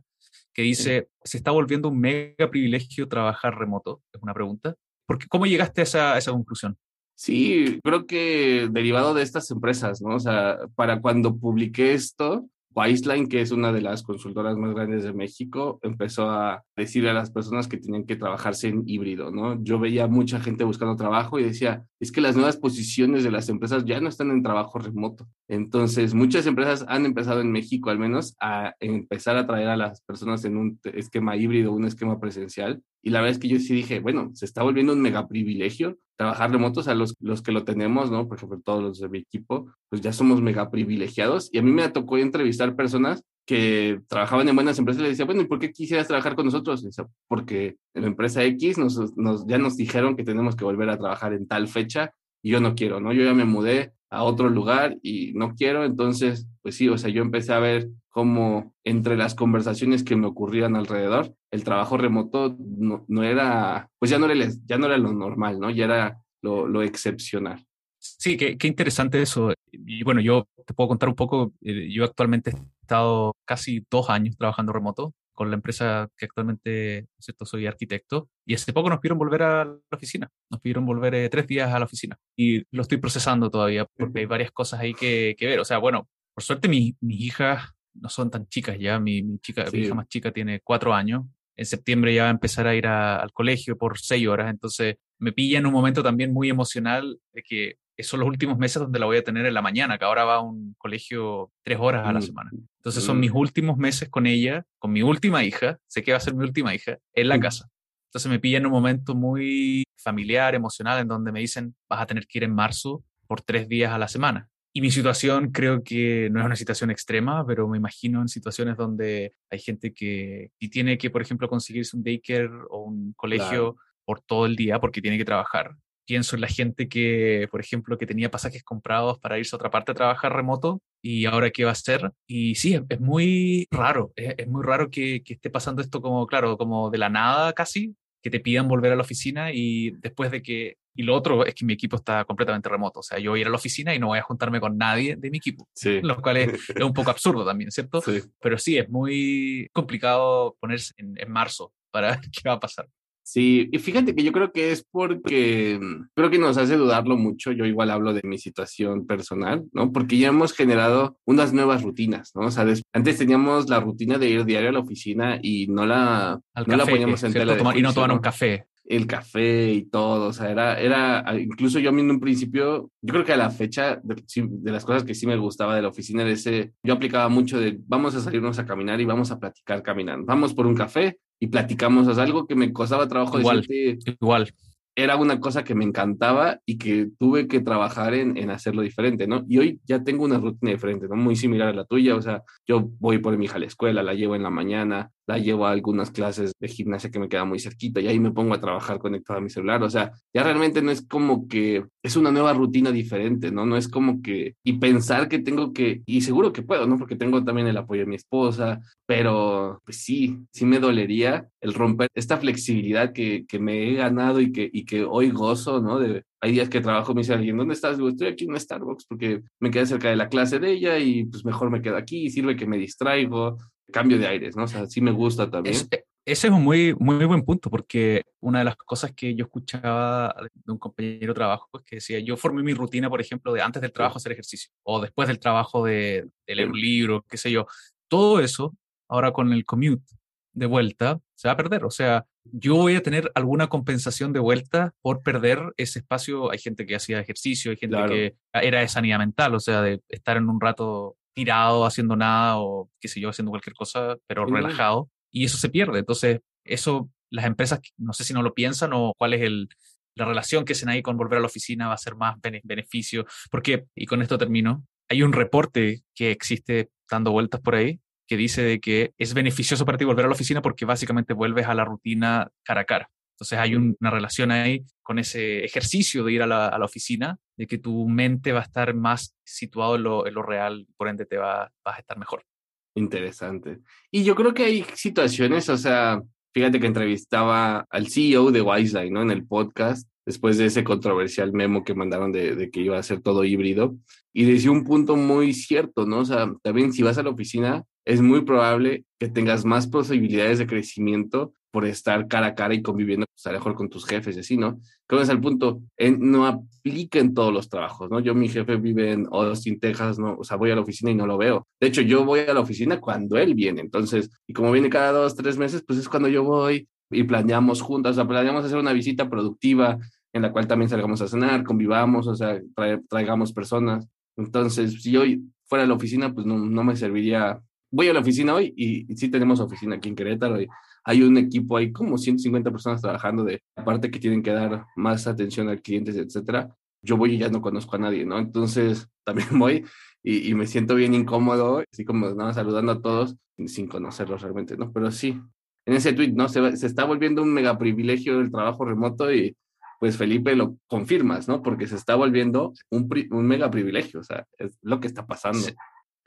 Speaker 2: que dice, se está volviendo un mega privilegio trabajar remoto, es una pregunta. Porque, ¿Cómo llegaste a esa, a esa conclusión?
Speaker 1: Sí, creo que derivado de estas empresas, ¿no? O sea, para cuando publiqué esto, Wiseline, que es una de las consultoras más grandes de México, empezó a decirle a las personas que tenían que trabajarse en híbrido, ¿no? Yo veía mucha gente buscando trabajo y decía, es que las nuevas posiciones de las empresas ya no están en trabajo remoto. Entonces, muchas empresas han empezado en México al menos a empezar a traer a las personas en un esquema híbrido, un esquema presencial. Y la verdad es que yo sí dije, bueno, se está volviendo un mega privilegio trabajar remotos a los, los que lo tenemos, ¿no? Por ejemplo, todos los de mi equipo, pues ya somos mega privilegiados. Y a mí me tocó entrevistar personas que trabajaban en buenas empresas y le decía, bueno, ¿y por qué quisieras trabajar con nosotros? porque en la empresa X nos, nos, ya nos dijeron que tenemos que volver a trabajar en tal fecha y yo no quiero, ¿no? Yo ya me mudé a otro lugar y no quiero, entonces, pues sí, o sea, yo empecé a ver cómo entre las conversaciones que me ocurrían alrededor, el trabajo remoto no, no era, pues ya no era, ya no era lo normal, ¿no? Ya era lo, lo excepcional.
Speaker 2: Sí, qué, qué, interesante eso. Y bueno, yo te puedo contar un poco, eh, yo actualmente he estado casi dos años trabajando remoto con la empresa que actualmente ¿cierto? soy arquitecto y hace poco nos pidieron volver a la oficina, nos pidieron volver eh, tres días a la oficina y lo estoy procesando todavía porque hay varias cosas ahí que, que ver. O sea, bueno, por suerte mis hijas no son tan chicas ya, mi, mi chica, mi hija más chica tiene cuatro años, en septiembre ya va a empezar a ir al colegio por seis horas, entonces me pilla en un momento también muy emocional de que son los últimos meses donde la voy a tener en la mañana, que ahora va a un colegio tres horas a la mm, semana. Entonces son mis mm. últimos meses con ella, con mi última hija, sé que va a ser mi última hija, en la casa. Entonces me pilla en un momento muy familiar, emocional, en donde me dicen, vas a tener que ir en marzo por tres días a la semana. Y mi situación creo que no es una situación extrema, pero me imagino en situaciones donde hay gente que y tiene que, por ejemplo, conseguirse un daycare o un colegio por todo el día porque tiene que trabajar pienso en la gente que, por ejemplo, que tenía pasajes comprados para irse a otra parte a trabajar remoto y ahora qué va a hacer. Y sí, es, muy raro, es, muy raro que, que, esté pasando esto como, claro, como de la nada casi, que te pidan volver a la oficina y después de que... Y lo otro es que mi equipo está completamente remoto, o sea, yo voy a ir a la oficina y no voy a juntarme con nadie de mi equipo, sí. lo cual es, un poco absurdo también, ¿cierto? Sí. Pero sí, es muy complicado ponerse en, en marzo para ver qué va a pasar.
Speaker 1: Sí, y fíjate que yo creo que es porque mm, creo que nos hace dudarlo mucho. Yo igual hablo de mi situación personal, ¿no? Porque ya hemos generado unas nuevas rutinas, ¿no? O sea, antes teníamos la rutina de ir diario a la oficina y no la, no la poníamos en tela
Speaker 2: Y no tomar un café.
Speaker 1: El café y todo, o sea, era, era, incluso yo a mí en un principio, yo creo que a la fecha de, de las cosas que sí me gustaba de la oficina era ese, yo aplicaba mucho de vamos a salirnos a caminar y vamos a platicar caminando, vamos por un café y platicamos, o sea, algo que me costaba trabajo
Speaker 2: igual, igual.
Speaker 1: Era una cosa que me encantaba y que tuve que trabajar en, en, hacerlo diferente, ¿no? Y hoy ya tengo una rutina diferente, ¿no? Muy similar a la tuya, o sea, yo voy por mi hija a la escuela, la llevo en la mañana, la llevo a algunas clases de gimnasia que me queda muy cerquita y ahí me pongo a trabajar conectado a mi celular. O sea, ya realmente no es como que es una nueva rutina diferente, ¿no? No es como que, y pensar que tengo que, y seguro que puedo, ¿no? Porque tengo también el apoyo de mi esposa, pero pues sí, sí me dolería el romper esta flexibilidad que, que me he ganado y que, y que hoy gozo, ¿no? De, hay días que trabajo, me dice alguien, ¿dónde estás? Digo, estoy aquí en Starbucks porque me quedé cerca de la clase de ella y pues mejor me quedo aquí, sirve que me distraigo, cambio de aires, ¿no? O sea, sí me gusta también.
Speaker 2: Ese es un muy, muy buen punto, porque una de las cosas que yo escuchaba de un compañero de trabajo es que decía, yo formé mi rutina, por ejemplo, de antes del trabajo hacer ejercicio, o después del trabajo de, de leer un libro, qué sé yo. Todo eso, ahora con el commute de vuelta, se va a perder. O sea, yo voy a tener alguna compensación de vuelta por perder ese espacio. Hay gente que hacía ejercicio, hay gente que era de sanidad mental, o sea, de estar en un rato tirado haciendo nada o qué sé yo, haciendo cualquier cosa, pero relajado y eso se pierde. Entonces, eso las empresas, no sé si no lo piensan o cuál es el, la relación que se ahí con volver a la oficina va a ser más beneficio. Porque, y con esto termino, hay un reporte que existe dando vueltas por ahí que dice de que es beneficioso para ti volver a la oficina porque básicamente vuelves a la rutina cara a cara. Entonces hay una relación ahí con ese ejercicio de ir a la, a la, oficina, de que tu mente va a estar más situado en lo, en lo real, por ende te va, vas a estar mejor.
Speaker 1: Interesante. Y yo creo que hay situaciones, o sea, fíjate que entrevistaba al CEO de Wiseline, ¿no? En el podcast, después de ese controversial memo que mandaron de, de, que iba a ser todo híbrido. Y decía un punto muy cierto, ¿no? O sea, también si vas a la oficina, es muy probable que tengas más posibilidades de crecimiento por estar cara a cara y conviviendo pues, a lo mejor con tus jefes y así, ¿no? Creo que es el punto, no aplica en todos los trabajos, ¿no? Yo, mi jefe vive en Austin, Texas, ¿no? O sea, voy a la oficina y no lo veo. De hecho, yo voy a la oficina cuando él viene, entonces, y como viene cada dos, tres meses, pues es cuando yo voy y planeamos juntas, o sea, planeamos hacer una visita productiva en la cual también salgamos a cenar, convivamos, o sea, traigamos personas. Entonces, si hoy fuera a la oficina, pues no, no me serviría voy a la oficina hoy y, sí tenemos oficina aquí en Querétaro y hay un equipo, hay como 150 personas trabajando de aparte que tienen que dar más atención a clientes, etcétera. Yo voy y ya no conozco a nadie, ¿no? Entonces también voy y, me siento bien incómodo, así como nada, saludando a todos sin conocerlos realmente, ¿no? Pero sí, en ese tweet, ¿no? Se, se está volviendo un mega privilegio el trabajo remoto y pues Felipe lo confirmas, ¿no? Porque se está volviendo un, un mega privilegio, o sea, es lo que está pasando.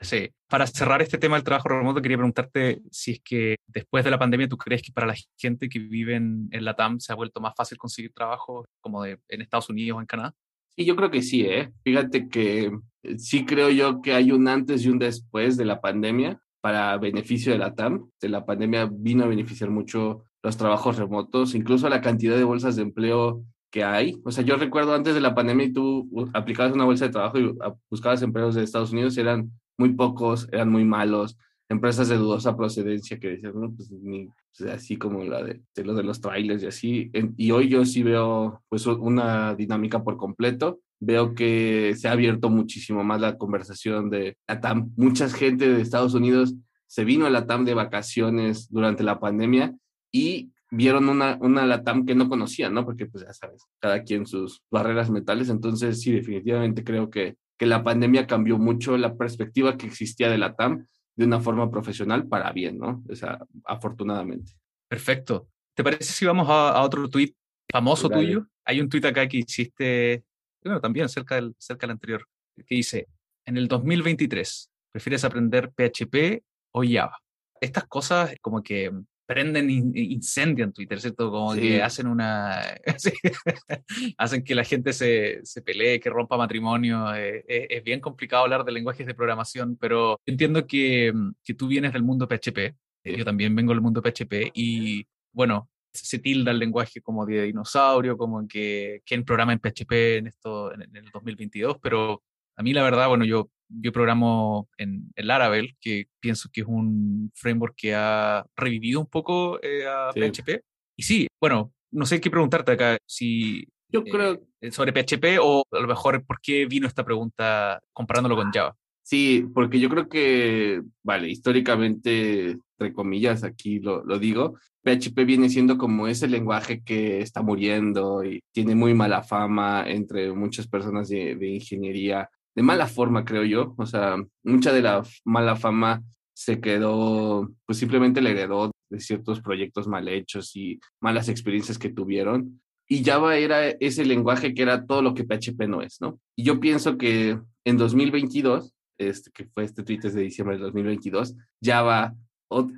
Speaker 2: Sí. Para cerrar este tema del trabajo remoto, quería preguntarte si es que después de la pandemia tú crees que para la gente que vive en, la TAM se ha vuelto más fácil conseguir trabajo como de, en Estados Unidos o en Canadá.
Speaker 1: Sí, yo creo que sí, ¿eh? Fíjate que eh, sí creo yo que hay un antes y un después de la pandemia para beneficio de la TAM. De la pandemia vino a beneficiar mucho los trabajos remotos, incluso la cantidad de bolsas de empleo que hay. O sea, yo recuerdo antes de la pandemia y tú aplicabas una bolsa de trabajo y buscabas empleos de Estados Unidos, eran muy pocos, eran muy malos, empresas de dudosa procedencia que decían, no, pues ni, así como la de, de, lo de los trailers y así. y hoy yo sí veo pues una dinámica por completo. Veo que se ha abierto muchísimo más la conversación de la TAM. Mucha gente de Estados Unidos se vino a la TAM de vacaciones durante la pandemia y vieron una, una LATAM que no conocían, ¿no? Porque, pues ya sabes, cada quien sus barreras mentales. Entonces, sí, definitivamente creo que que la pandemia cambió mucho la perspectiva que existía de la TAM de una forma profesional para bien, ¿no? O sea, afortunadamente.
Speaker 2: Perfecto. ¿Te parece si vamos a, otro tuit famoso tuyo? Hay un tuit acá que hiciste, bueno, también cerca del, cerca del anterior, que dice, en el 2023, ¿prefieres aprender PHP o Java? Estas cosas como que prenden incendio en Twitter, ¿cierto? Como que hacen una... hacen que la gente se, se, pelee, que rompa matrimonio. Eh, eh, es bien complicado hablar de lenguajes de programación, pero entiendo que, que tú vienes del mundo PHP. Eh, yo también vengo del mundo PHP y, bueno, se tilda el lenguaje como de dinosaurio, como que quién programa en PHP en esto en, el 2022, pero a mí la verdad, bueno, yo yo programo en el Laravel, que pienso que es un framework que ha revivido un poco eh, a PHP. Y sí, bueno, no sé qué preguntarte acá, si
Speaker 1: yo creo
Speaker 2: eh, sobre PHP o a lo mejor por qué vino esta pregunta comparándolo con Java.
Speaker 1: Sí, porque yo creo que, vale, históricamente, entre comillas, aquí lo, lo digo, PHP viene siendo como ese lenguaje que está muriendo y tiene muy mala fama entre muchas personas de, de ingeniería de mala forma, creo yo. O sea, mucha de la mala fama se quedó, pues simplemente le heredó de ciertos proyectos mal hechos y malas experiencias que tuvieron. Y Java era ese lenguaje que era todo lo que PHP no es, ¿no? Y yo pienso que en 2022, este, que fue este tweet de diciembre de 2022, Java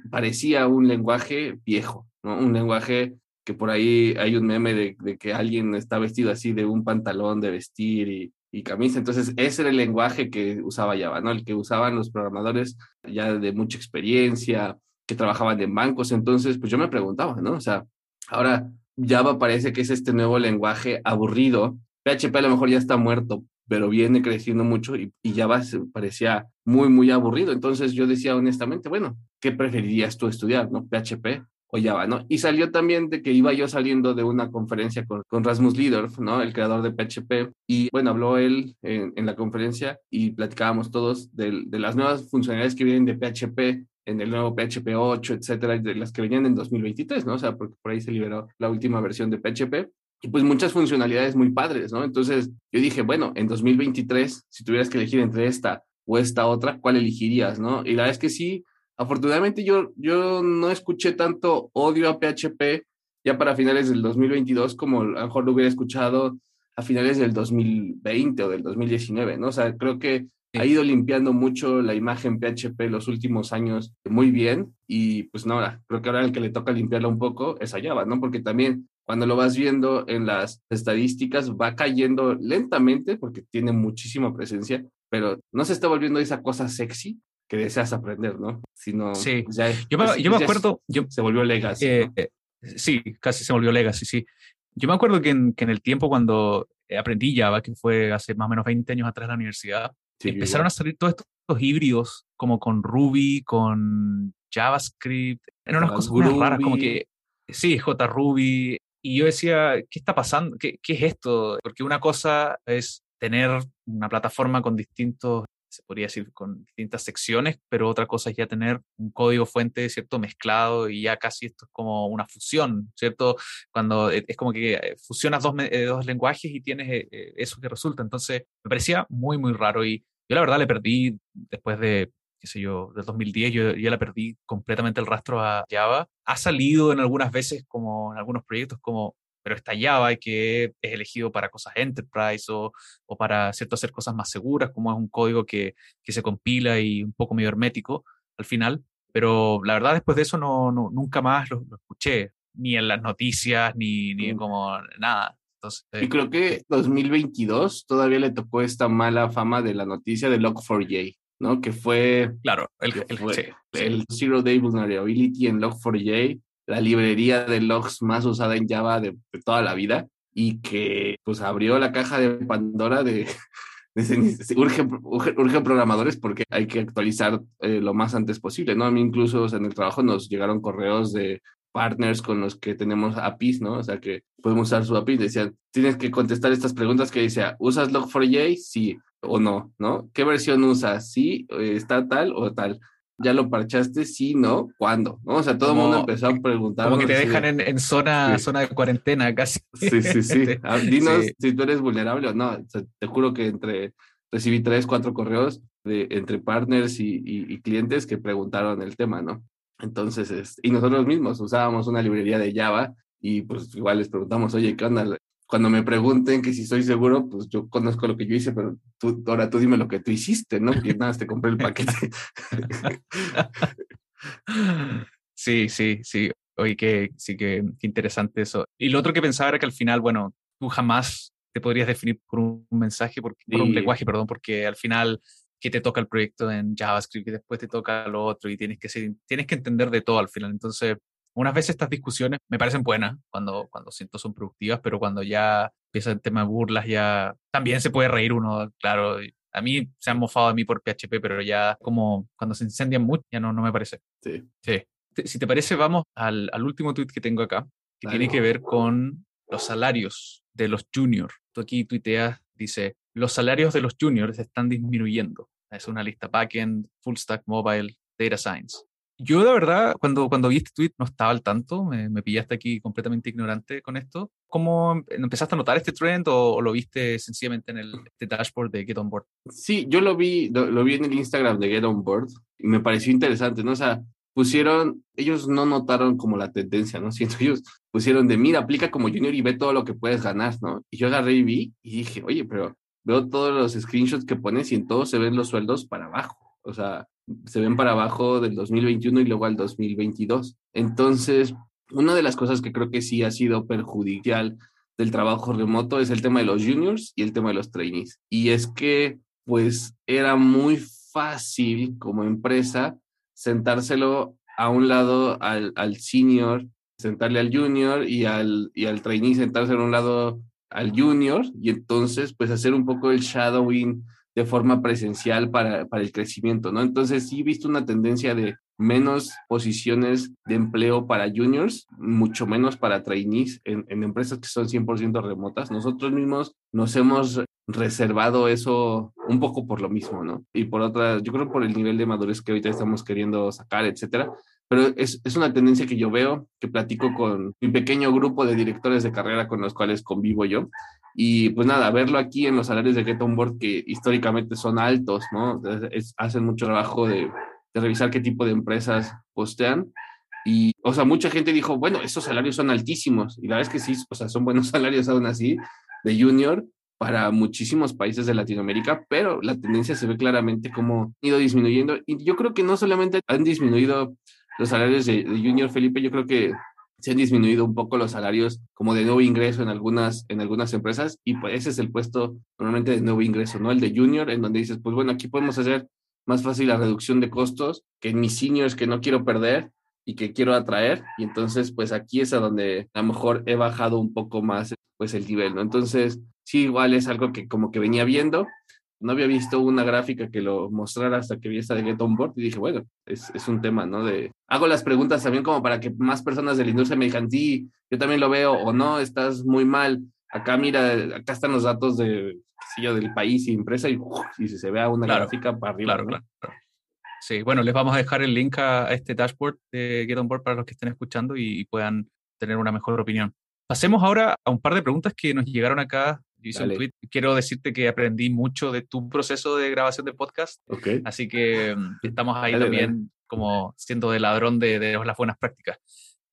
Speaker 1: parecía un lenguaje viejo, ¿no? Un lenguaje que por ahí hay un meme de, de, que alguien está vestido así de un pantalón de vestir y y camisa. Entonces, ese era el lenguaje que usaba Java, ¿no? El que usaban los programadores ya de mucha experiencia, que trabajaban en bancos. Entonces, pues yo me preguntaba, ¿no? O sea, ahora Java parece que es este nuevo lenguaje aburrido. PHP a lo mejor ya está muerto, pero viene creciendo mucho y, y Java parecía muy, muy aburrido. Entonces yo decía honestamente, bueno, ¿qué preferirías tú estudiar, no? PHP o Java, ¿no? Y salió también de que iba yo saliendo de una conferencia con, con Rasmus Lidorf, ¿no? El creador de PHP. Y bueno, habló él en, en la conferencia y platicábamos todos de, de, las nuevas funcionalidades que vienen de PHP en el nuevo PHP 8, etcétera, de las que venían en 2023, ¿no? O sea, porque por ahí se liberó la última versión de PHP. Y pues muchas funcionalidades muy padres, ¿no? Entonces yo dije, bueno, en 2023, si tuvieras que elegir entre esta o esta otra, ¿cuál elegirías, no? Y la verdad es que sí, Afortunadamente yo, yo no escuché tanto odio a PHP ya para finales del 2022 como a lo mejor lo hubiera escuchado a finales del 2020 o del 2019, ¿no? O sea, creo que ha ido limpiando mucho la imagen PHP los últimos años muy bien y pues no, creo que ahora el que le toca limpiarla un poco es a Java, ¿no? Porque también cuando lo vas viendo en las estadísticas va cayendo lentamente porque tiene muchísima presencia, pero no se está volviendo esa cosa sexy que deseas aprender, ¿no? Sino
Speaker 2: sí. Ya, yo me, pues, yo me acuerdo. Yo,
Speaker 1: se volvió Legacy.
Speaker 2: Eh, ¿no? Sí, casi se volvió Legacy, sí. Yo me acuerdo que en, que en, el tiempo cuando aprendí Java, que fue hace más o menos 20 años atrás en la universidad, sí, empezaron a salir todos estos, estos, híbridos, como con Ruby, con JavaScript. Eran unas cosas muy raras, como que. Sí, JRuby. Y yo decía, ¿qué está pasando? ¿Qué, ¿Qué es esto? Porque una cosa es tener una plataforma con distintos se podría decir, con distintas secciones, pero otra cosa es ya tener un código fuente, ¿cierto? Mezclado y ya casi esto es como una fusión, ¿cierto? Cuando e, es como que eh, fusionas dos, eh, dos lenguajes y tienes eh, eso que resulta. Entonces, me parecía muy, muy raro y yo la verdad le perdí después de, qué sé yo, del 2010, yo ya le perdí completamente el rastro a Java. Ha salido en algunas veces como en algunos proyectos como pero está Java que es elegido para cosas enterprise o, o para cierto hacer cosas más seguras, como es un código que, que, se compila y un poco medio hermético al final. Pero la verdad, después de eso, no, no nunca más lo, lo, escuché, ni en las noticias, ni, ni como nada. Entonces,
Speaker 1: y creo que 2022 todavía le tocó esta mala fama de la noticia de Log4j, ¿no? Que fue.
Speaker 2: Claro, el, el,
Speaker 1: fue,
Speaker 2: sí,
Speaker 1: el sí. Zero Day Vulnerability en Log4j la librería de logs más usada en Java de, toda la vida y que pues abrió la caja de Pandora de, de urge, urge, urge, programadores porque hay que actualizar eh, lo más antes posible, ¿no? A mí incluso en el trabajo nos llegaron correos de partners con los que tenemos APIs, ¿no? O sea, que podemos usar su API. Decían, tienes que contestar estas preguntas que dice, ¿usas Log4j? Sí o no, ¿no? ¿Qué versión usas? ¿Sí? ¿Está tal o tal? Ya lo parchaste, sí, no, ¿cuándo? ¿No? O sea, todo el mundo empezó a preguntar.
Speaker 2: Como que te dejan en, en zona, sí. zona de cuarentena casi.
Speaker 1: Sí, sí, sí. Ah, dinos sí. si tú eres vulnerable o no. O sea, te juro que entre recibí tres, cuatro correos de entre partners y, y, y clientes que preguntaron el tema, ¿no? Entonces, es, y nosotros mismos usábamos una librería de Java y pues igual les preguntamos, oye, ¿qué onda? Cuando me pregunten que si estoy seguro, pues yo conozco lo que yo hice, pero tú, ahora tú dime lo que tú hiciste, ¿no? Y nada, te compré el paquete.
Speaker 2: sí, sí, sí. Oye, que, sí, que, que, interesante eso. Y lo otro que pensaba era que al final, bueno, tú jamás te podrías definir por un mensaje, por, por un lenguaje, perdón, porque al final que te toca el proyecto en JavaScript y después te toca lo otro y tienes que ser, tienes que entender de todo al final. Entonces, unas veces estas discusiones me parecen buenas cuando, cuando siento son productivas, pero cuando ya empieza el tema de burlas, ya también se puede reír uno, claro. A mí se han mofado a mí por PHP, pero ya como cuando se incendian mucho, ya no, no me parece.
Speaker 1: Sí.
Speaker 2: Sí. Si te parece, vamos al, al último tweet que tengo acá, que Dale. tiene que ver con los salarios de los juniors. Tú aquí tuiteas, dice, los salarios de los juniors están disminuyendo. Es una lista backend, full stack, mobile, data science yo la verdad, cuando, cuando vi este tweet no estaba al tanto, me, me, pillaste aquí completamente ignorante con esto. ¿Cómo empezaste a notar este trend o, o lo viste sencillamente en el este dashboard de Get On Board?
Speaker 1: Sí, yo lo vi, lo, lo, vi en el Instagram de Get On Board y me pareció interesante, ¿no? O sea, pusieron, ellos no notaron como la tendencia, ¿no? Siento ellos pusieron de, mira, aplica como junior y ve todo lo que puedes ganar, ¿no? Y yo agarré y vi y dije, oye, pero veo todos los screenshots que pones y en todos se ven los sueldos para abajo. O sea, se ven para abajo del 2021 y luego al 2022. Entonces, una de las cosas que creo que sí ha sido perjudicial del trabajo remoto es el tema de los juniors y el tema de los trainees. Y es que, pues, era muy fácil como empresa sentárselo a un lado al, al senior, sentarle al junior y al, y al trainee sentarse en un lado al junior y entonces pues hacer un poco el shadowing de forma presencial para, para el crecimiento, ¿no? Entonces sí he visto una tendencia de menos posiciones de empleo para juniors, mucho menos para trainees en, empresas que son 100% remotas. Nosotros mismos nos hemos reservado eso un poco por lo mismo, ¿no? Y por otra, yo creo por el nivel de madurez que ahorita estamos queriendo sacar, etcétera. Pero es, es una tendencia que yo veo, que platico con mi pequeño grupo de directores de carrera con los cuales convivo yo. Y pues nada, verlo aquí en los salarios de Get On Board que históricamente son altos, ¿no? Es, hacen mucho trabajo de, de revisar qué tipo de empresas postean. Y, o sea, mucha gente dijo, bueno, esos salarios son altísimos. Y la verdad es que sí, o sea, son buenos salarios aún así de junior para muchísimos países de Latinoamérica, pero la tendencia se ve claramente como ha ido disminuyendo. Y yo creo que no solamente han disminuido los salarios de, de junior, Felipe, yo creo que se han disminuido un poco los salarios como de nuevo ingreso en algunas, en algunas empresas y pues ese es el puesto normalmente de nuevo ingreso, ¿no? El de junior, en donde dices, pues bueno, aquí podemos hacer más fácil la reducción de costos que en mis seniors que no quiero perder y que quiero atraer y entonces pues aquí es a donde a lo mejor he bajado un poco más pues el nivel, ¿no? Entonces sí, igual es algo que como que venía viendo. No había visto una gráfica que lo mostrara hasta que vi esta de Get On Board y dije, bueno, es, es un tema, ¿no? De, hago las preguntas también como para que más personas de la industria me digan, sí, yo también lo veo o no, estás muy mal. Acá mira, acá están los datos de, sí, del país y empresa y, y si se vea una
Speaker 2: Claro,
Speaker 1: gráfica para arriba.
Speaker 2: Claro,
Speaker 1: ¿no?
Speaker 2: claro, claro. Sí, bueno, les vamos a dejar el link a, este dashboard de Get On Board para los que estén escuchando y puedan tener una mejor opinión. Pasemos ahora a un par de preguntas que nos llegaron acá. Yo hice un
Speaker 1: Dale.
Speaker 2: tweet. Quiero decirte que aprendí mucho de tu proceso de grabación de podcast, así que mm, estamos ahí
Speaker 1: Dale,
Speaker 2: también como siendo de ladrón de, de las buenas prácticas.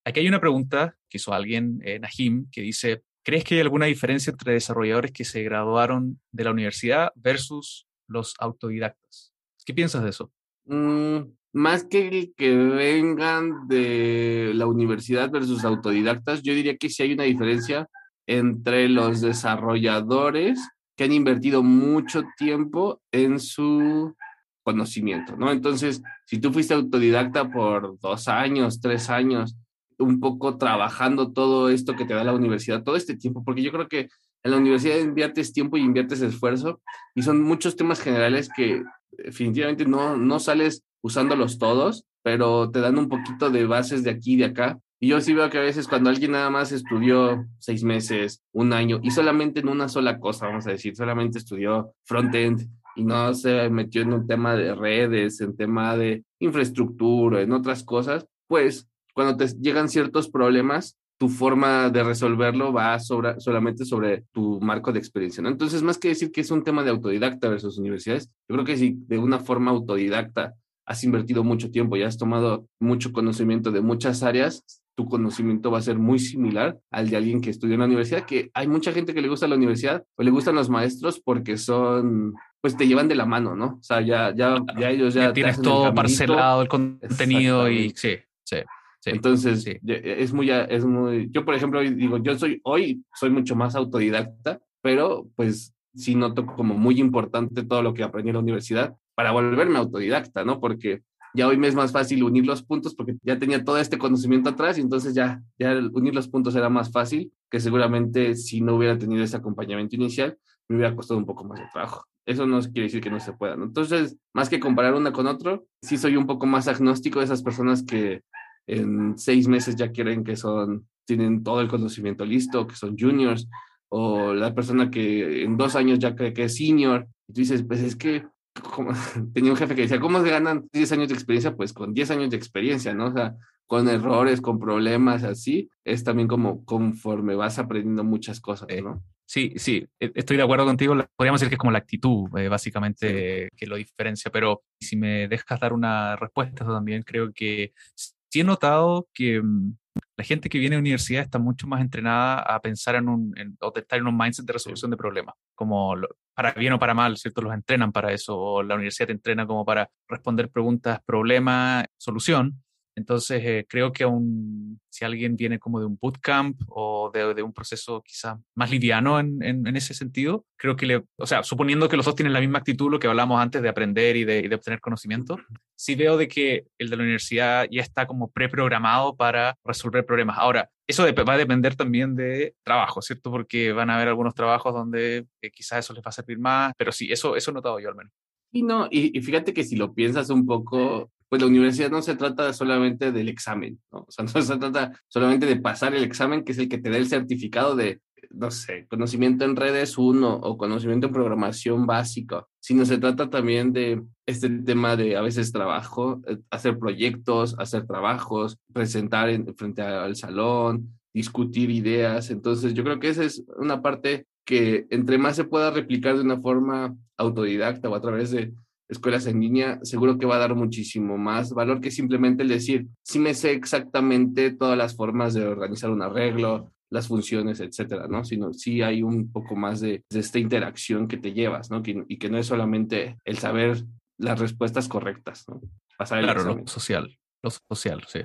Speaker 2: Aquí hay una pregunta que hizo alguien, eh, Nahim, que dice, ¿crees que hay alguna diferencia entre desarrolladores que se graduaron de la universidad versus los autodidactas? ¿Qué piensas de eso?
Speaker 1: Mm, más que el que vengan de la universidad versus autodidactas, yo diría que sí hay una diferencia entre los desarrolladores que han invertido mucho tiempo en su conocimiento, ¿no? Entonces, si tú fuiste autodidacta por dos años, tres años, un poco trabajando todo esto que te da la universidad, todo este tiempo, porque yo creo que en la universidad inviertes tiempo y inviertes esfuerzo y son muchos temas generales que definitivamente no, no sales usándolos todos, pero te dan un poquito de bases de aquí y de acá. Y yo sí veo que a veces cuando alguien nada más estudió seis meses, un año, y solamente en una sola cosa, vamos a decir, solamente estudió frontend y no se metió en un tema de redes, en tema de infraestructura, en otras cosas, pues cuando te llegan ciertos problemas, tu forma de resolverlo va sobre, solamente sobre tu marco de experiencia, ¿no? Entonces, más que decir que es un tema de autodidacta versus universidades, yo creo que si de una forma autodidacta has invertido mucho tiempo y has tomado mucho conocimiento de muchas áreas, tu conocimiento va a ser muy similar al de alguien que estudió en la universidad, que hay mucha gente que le gusta la universidad o le gustan los maestros porque son, pues te llevan de la mano, ¿no? O sea, ya, ya, ya ellos ya...
Speaker 2: Ya
Speaker 1: te
Speaker 2: tienes
Speaker 1: el
Speaker 2: todo
Speaker 1: caminito.
Speaker 2: parcelado el contenido y sí, sí, sí.
Speaker 1: Entonces,
Speaker 2: sí.
Speaker 1: ya- es muy, es muy, yo por ejemplo digo, yo soy, hoy soy mucho más autodidacta, pero pues sí noto como muy importante todo lo que aprendí en la universidad para volverme autodidacta, ¿no? Porque ya hoy me es más fácil unir los puntos porque ya tenía todo este conocimiento atrás y entonces ya, ya unir los puntos era más fácil que seguramente si no hubiera tenido ese acompañamiento inicial me hubiera costado un poco más de trabajo. Eso no quiere decir que no se pueda, ¿no? Entonces, más que comparar una con otro, sí soy un poco más agnóstico de esas personas que en seis meses ya quieren que son, tienen todo el conocimiento listo, que son juniors, o la persona que en dos años ya cree que es senior, y tú dices, pues es que, como- tenía un jefe que decía, ¿cómo se ganan 10 años de experiencia? Pues con 10 años de experiencia, ¿no? O sea, con errores, con problemas, así, es también como conforme vas aprendiendo muchas cosas, ¿no?
Speaker 2: Sí, sí, e- estoy de acuerdo contigo. Podríamos decir que es como la actitud, eh, básicamente, eh, que lo diferencia, pero si me dejas dar una respuesta también, creo que sí he notado que mm, la gente que viene a la universidad está mucho más entrenada a pensar en un, en- o estar en un mindset de resolución de problemas, como lo- para bien o para mal, ¿cierto? Los entrenan para eso, o la universidad te entrena como para responder preguntas, problema, solución. Entonces, eh, creo que aún si alguien viene como de un bootcamp o de, un proceso quizá más liviano en, en, ese sentido, creo que le, o sea, suponiendo que los dos tienen la misma actitud, lo que hablamos antes de aprender y de, obtener conocimiento, sí veo de que el de la universidad ya está como preprogramado para resolver problemas. Ahora, eso va a depender también de trabajo, ¿cierto? Porque van a haber algunos trabajos donde eh, quizás eso les va a servir más, pero sí, eso, eso he notado yo al menos.
Speaker 1: Y no, y, fíjate que si lo piensas un poco, pues la universidad no se trata solamente del examen, ¿no? O sea, no se trata solamente de pasar el examen, que es el que te da el certificado de, no sé, conocimiento en redes uno o conocimiento en programación básico, sino se trata también de este tema de a veces trabajo, eh, hacer proyectos, hacer trabajos, presentar en, frente al salón, discutir ideas. Entonces, yo creo que esa es una parte que entre más se pueda replicar de una forma autodidacta o a través de escuelas en línea, seguro que va a dar muchísimo más valor que simplemente el decir, sí me sé exactamente todas las formas de organizar un arreglo, las funciones, etcétera, ¿no? Sino sí hay un poco más de, esta interacción que te llevas, ¿no? y que no es solamente el saber las respuestas correctas, ¿no?
Speaker 2: Pasar el claro, lo social, lo social, sí.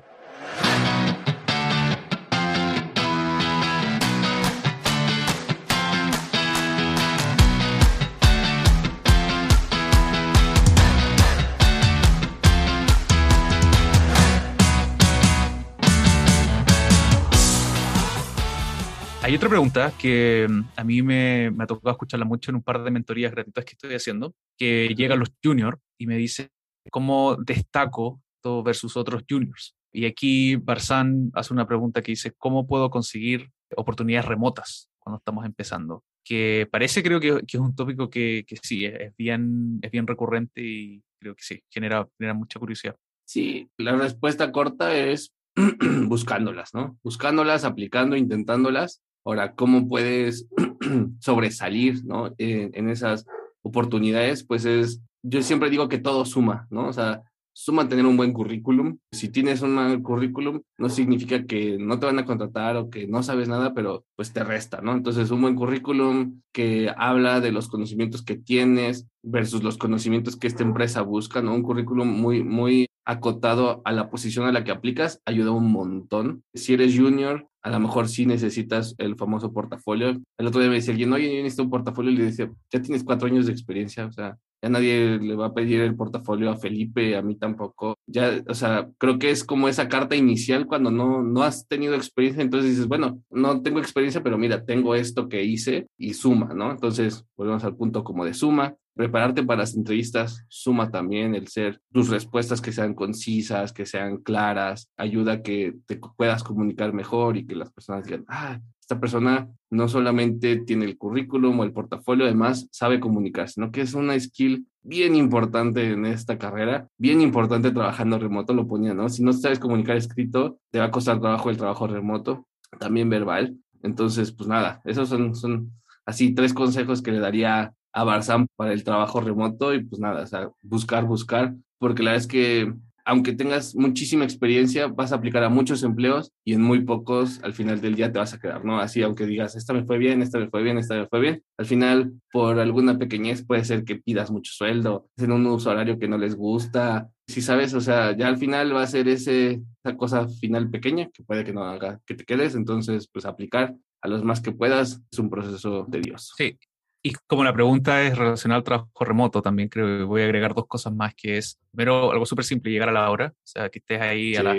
Speaker 2: Hay otra pregunta que mm, a mí me, me ha tocado escucharla mucho en un par de mentorías gratuitas que estoy haciendo, que llegan los juniors y me dice cómo destaco todo versus otros juniors. Y aquí Barzán hace una pregunta que dice, ¿cómo puedo conseguir oportunidades remotas cuando estamos empezando? Que parece, creo que, que es un tópico que, que sí, es, bien, es bien recurrente y creo que sí, genera, genera mucha curiosidad.
Speaker 1: Sí, la respuesta corta es buscándolas, ¿no? Buscándolas, aplicando, intentándolas Ahora, ¿cómo puedes sobresalir ¿no? en esas oportunidades? Pues es, yo siempre digo que todo suma, ¿no? O sea, suma tener un buen currículum. Si tienes un mal currículum, no significa que no te van a contratar o que no sabes nada, pero pues te resta, ¿no? Entonces, un buen currículum que habla de los conocimientos que tienes versus los conocimientos que esta empresa busca, ¿no? Un currículum muy, muy acotado a la posición a la que aplicas ayuda un montón. Si eres junior, a lo mejor sí necesitas el famoso portafolio. El otro día me decía alguien, oye, yo necesito un portafolio y le decía, ya tienes cuatro años de experiencia, o sea, ya nadie le va a pedir el portafolio a Felipe, a mí tampoco. Ya, o sea, creo que es como esa carta inicial cuando no, no has tenido experiencia, entonces dices, bueno, no tengo experiencia, pero mira, tengo esto que hice y suma, ¿no? Entonces, volvemos al punto como de suma. Prepararte para las entrevistas suma también el ser tus respuestas que sean concisas, que sean claras, ayuda a que te puedas comunicar mejor y que las personas digan, ah, esta persona no solamente tiene el currículum o el portafolio, además sabe comunicarse, ¿no? Que es una skill bien importante en esta carrera, bien importante trabajando remoto, lo ponía, ¿no? Si no sabes comunicar escrito, te va a costar trabajo el trabajo remoto, también verbal. Entonces, pues nada, esos son, son así tres consejos que le daría a Barzán para el trabajo remoto y pues nada, o sea, buscar, buscar, porque la verdad es que aunque tengas muchísima experiencia, vas a aplicar a muchos empleos y en muy pocos al final del día te vas a quedar, ¿no? Así, aunque digas, esta me fue bien, esta me fue bien, esta me fue bien, al final, por alguna pequeñez, puede ser que pidas mucho sueldo, en un uso horario que no les gusta. Si sabes, o sea, ya al final va a ser esa cosa final pequeña que puede que no haga que te quedes, entonces, pues aplicar a los más que puedas es un proceso tedioso.
Speaker 2: Sí, y como la pregunta es relacionada al trabajo remoto, también creo que voy a agregar dos cosas más, que es, primero, algo súper simple, llegar a la hora, o sea, que estés ahí a, las,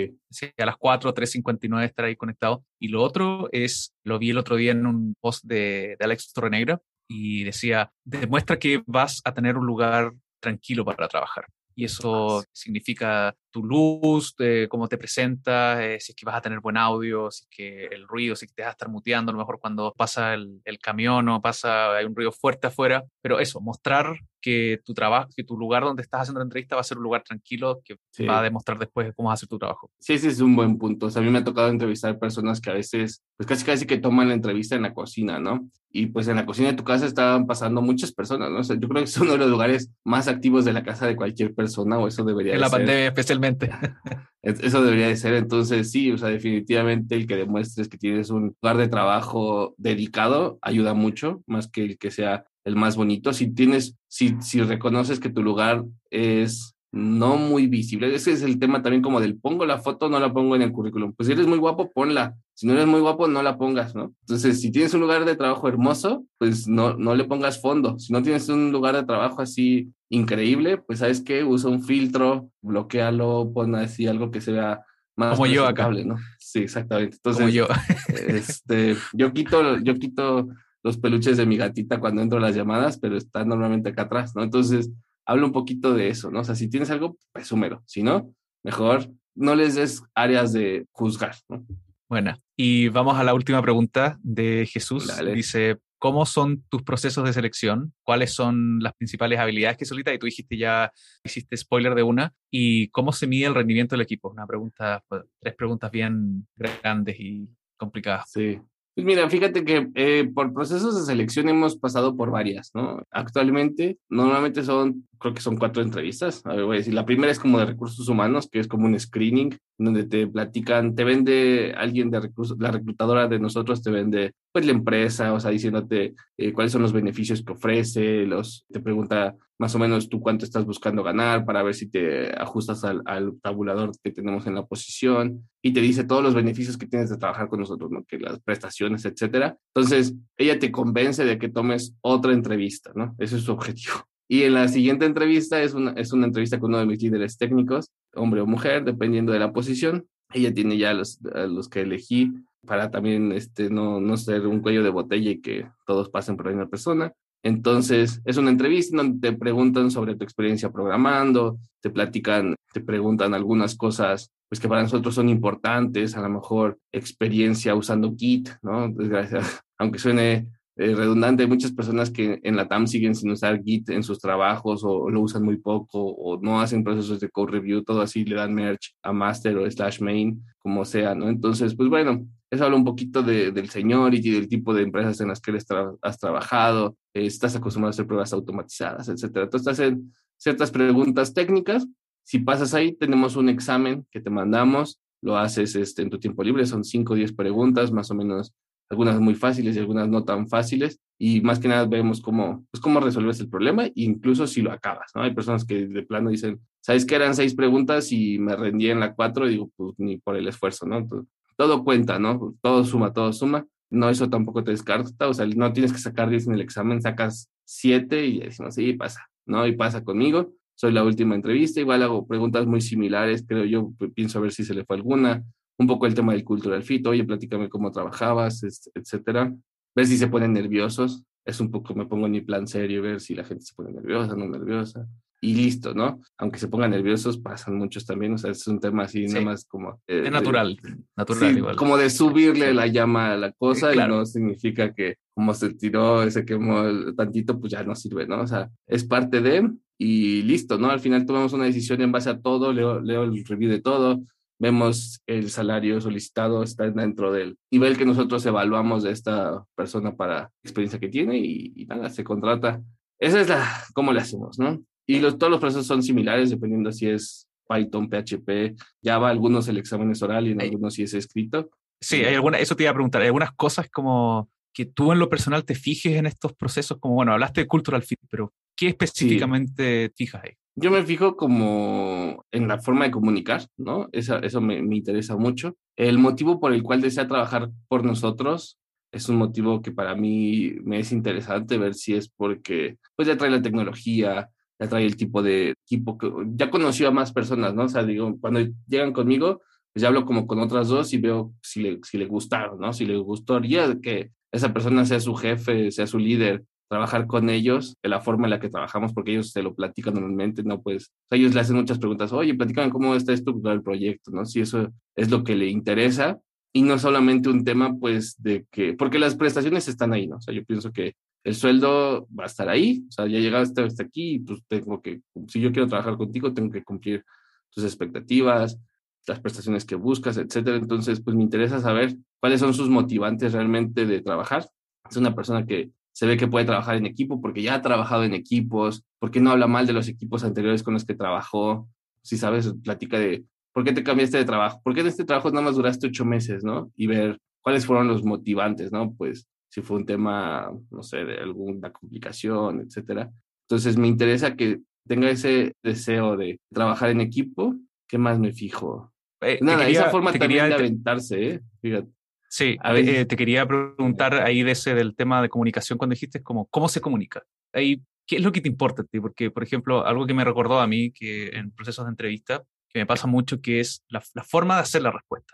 Speaker 2: a las 4, 3.59, estar ahí conectado. Y lo otro es, lo vi el otro día en un post de, de Alex Torrenegra, y decía, demuestra que vas a tener un lugar tranquilo para trabajar. Y eso significa tu luz, cómo te presentas, eh, si es que vas a tener buen audio, si es que el ruido, si es que te vas a estar muteando, a lo mejor cuando pasa el, el camión o pasa, hay un ruido fuerte afuera, pero eso, mostrar que tu trabajo, que tu lugar donde estás haciendo la entrevista va a ser un lugar tranquilo que va a demostrar después cómo hacer tu trabajo.
Speaker 1: Sí, ese es un buen punto. O sea, a mí me ha tocado entrevistar personas que a veces, pues casi casi que toman la entrevista en la cocina, ¿no? Y pues en la cocina de tu casa estaban pasando muchas personas, ¿no? O sea, yo creo que es uno de los lugares más activos de la casa de cualquier persona, o eso debería
Speaker 2: en
Speaker 1: la
Speaker 2: pandemia especialmente
Speaker 1: Eso debería de ser, entonces sí, o sea, definitivamente el que demuestres que tienes un lugar de trabajo dedicado ayuda mucho, más que el que sea el más bonito. Si tienes, si, si reconoces que tu lugar es no muy visible. Ese es el tema también como del pongo la foto, no la pongo en el currículum. Pues si eres muy guapo, ponla. Si no eres muy guapo, no la pongas, ¿no? Entonces, si tienes un lugar de trabajo hermoso, pues no, no le pongas fondo. Si no tienes un lugar de trabajo así increíble, pues sabes qué, usa un filtro, bloquealo, pon así algo que se vea más
Speaker 2: como yo acá,
Speaker 1: ¿no? Sí, exactamente. Entonces,
Speaker 2: como yo.
Speaker 1: este, yo quito, yo quito los peluches de mi gatita cuando entro a las llamadas, pero está normalmente acá atrás, ¿no? Entonces, hablo un poquito de eso, ¿no? O sea, si tienes algo, presúmelo. Si no, mejor no les des áreas de juzgar, ¿no?
Speaker 2: Bueno, y vamos a la última pregunta de Jesús. Dice, ¿cómo son tus procesos de selección? ¿Cuáles son las principales habilidades que solicitas? Y tú dijiste ya, hiciste spoiler de una. ¿Y cómo se mide el rendimiento del equipo? Una pregunta, pues, tres preguntas bien grandes y complicadas.
Speaker 1: Sí, pues mira, fíjate que eh, por procesos de selección hemos pasado por varias, ¿no? Actualmente, normalmente son, creo que son cuatro entrevistas. A ver, voy a decir, la primera es como de recursos humanos, que es como un screening, donde te platican, te vende alguien de recursos, la reclutadora de nosotros te vende, pues la empresa, o sea, diciéndote eh, cuáles son los beneficios que ofrece, los, te pregunta más o menos tú cuánto estás buscando ganar para ver si te ajustas al, tabulador que tenemos en la posición y te dice todos los beneficios que tienes de trabajar con nosotros, ¿no? Que las prestaciones, etcétera. Entonces, ella te convence de que tomes otra entrevista, ¿no? Ese es su objetivo. Y en la siguiente entrevista es una, es una entrevista con uno de mis líderes técnicos, hombre o mujer, dependiendo de la posición. Ella tiene ya los, los que elegí para también este, no, no ser un cuello de botella y que todos pasen por la misma persona. Entonces, es una entrevista donde te preguntan sobre tu experiencia programando, te platican, te preguntan algunas cosas pues que para nosotros son importantes, a lo mejor experiencia usando Git, ¿no? Desgraciadamente, aunque suene eh, redundante, hay muchas personas que en la TAM siguen sin usar Git en sus trabajos o lo usan muy poco o no hacen procesos de code review, todo así le dan merge a master o slash main, como sea, ¿no? Entonces, pues bueno, eso habla un poquito de, del seniority, del tipo de empresas en las que has trabajado, eh, estás acostumbrado a hacer pruebas automatizadas, etcétera. Entonces, hacen ciertas preguntas técnicas. Si pasas ahí, tenemos un examen que te mandamos, lo haces este, en tu tiempo libre, son 5 o 10 preguntas, más o menos, algunas muy fáciles y algunas no tan fáciles, y más que nada vemos cómo, pues, cómo resuelves el problema, incluso si lo acabas, ¿no? Hay personas que de plano dicen, ¿sabes que eran seis preguntas y me rendí en la cuatro? Y digo, pues ni por el esfuerzo, ¿no? Entonces, todo cuenta, ¿no? Todo suma, todo suma. No, eso tampoco te descarta, o sea, no tienes que sacar 10 en el examen, sacas 7 y decimos, sí, pasa, ¿no? Y pasa conmigo. Soy la última entrevista, igual hago preguntas muy similares, creo yo, pienso a ver si se le fue alguna. Un poco el tema del cultural fit, oye, platícame cómo trabajabas, etcétera. Ver si se ponen nerviosos, es un poco, me pongo en mi plan serio, ver si la gente se pone nerviosa, no nerviosa y listo, ¿no? Aunque se pongan nerviosos, pasan muchos también, o sea, es un tema así, nada más como...
Speaker 2: Eh, es natural, natural igual.
Speaker 1: Como de subirle la llama a la cosa y no significa que como se tiró, se quemó tantito, pues ya no sirve, ¿no? O sea, es parte de y listo, ¿no? Al final tomamos una decisión en base a todo, leo, leo el review de todo, vemos el salario solicitado está dentro del nivel que nosotros evaluamos de esta persona para experiencia que tiene y, y nada, se contrata. Esa es la, cómo le hacemos, ¿no? Y los, todos los procesos son similares dependiendo si es Python, PHP, Java, algunos el examen es oral y en algunos sí es escrito.
Speaker 2: Sí, hay alguna, eso te iba a preguntar, hay algunas cosas como que tú en lo personal te fijes en estos procesos, como bueno, hablaste de cultural fit, pero ¿qué específicamente fijas ahí?
Speaker 1: Yo me fijo como en la forma de comunicar, ¿no? Eso, eso me, me, interesa mucho. El motivo por el cual desea trabajar por nosotros es un motivo que para mí me es interesante ver si es porque pues ya trae la tecnología, ya trae el tipo de equipo que ya conoció a más personas, ¿no? O sea, digo, cuando llegan conmigo, pues ya hablo como con otras dos y veo si le, si le gustaron, ¿no? Si le gustaría que esa persona sea su jefe, sea su líder, trabajar con ellos de la forma en la que trabajamos, porque ellos se lo platican normalmente, ¿no? Pues o sea, ellos le hacen muchas preguntas, oye, platican cómo está estructurado el proyecto, ¿no? Si eso es lo que le interesa y no solamente un tema, pues, de que, porque las prestaciones están ahí, ¿no? O sea, yo pienso que el sueldo va a estar ahí, o sea, ya llegaste hasta aquí, pues tengo que, si yo quiero trabajar contigo, tengo que cumplir tus expectativas, las prestaciones que buscas, etcétera. Entonces, pues me interesa saber cuáles son sus motivantes realmente de trabajar. Es una persona que se ve que puede trabajar en equipo porque ya ha trabajado en equipos, porque no habla mal de los equipos anteriores con los que trabajó. Si sabes, platica de por qué te cambiaste de trabajo, por qué en este trabajo nada más duraste ocho meses, ¿no? Y ver cuáles fueron los motivantes, ¿no? Pues si fue un tema, no sé, de alguna complicación, etcétera. Entonces me interesa que tenga ese deseo de trabajar en equipo, ¿qué más me fijo?
Speaker 2: Eh,
Speaker 1: Nada,
Speaker 2: quería-
Speaker 1: esa forma también
Speaker 2: quería-
Speaker 1: de aventarse, ¿eh? Fíjate.
Speaker 2: Sí,
Speaker 1: A
Speaker 2: te-
Speaker 1: veces-
Speaker 2: eh, te quería preguntar ahí de ese del tema de comunicación cuando dijiste como cómo se comunica. Ahí, ¿qué es lo que te importa a ti? Porque, por ejemplo, algo que me recordó a mí que en procesos de entrevista, que me pasa mucho, que es la, la forma de hacer la respuesta.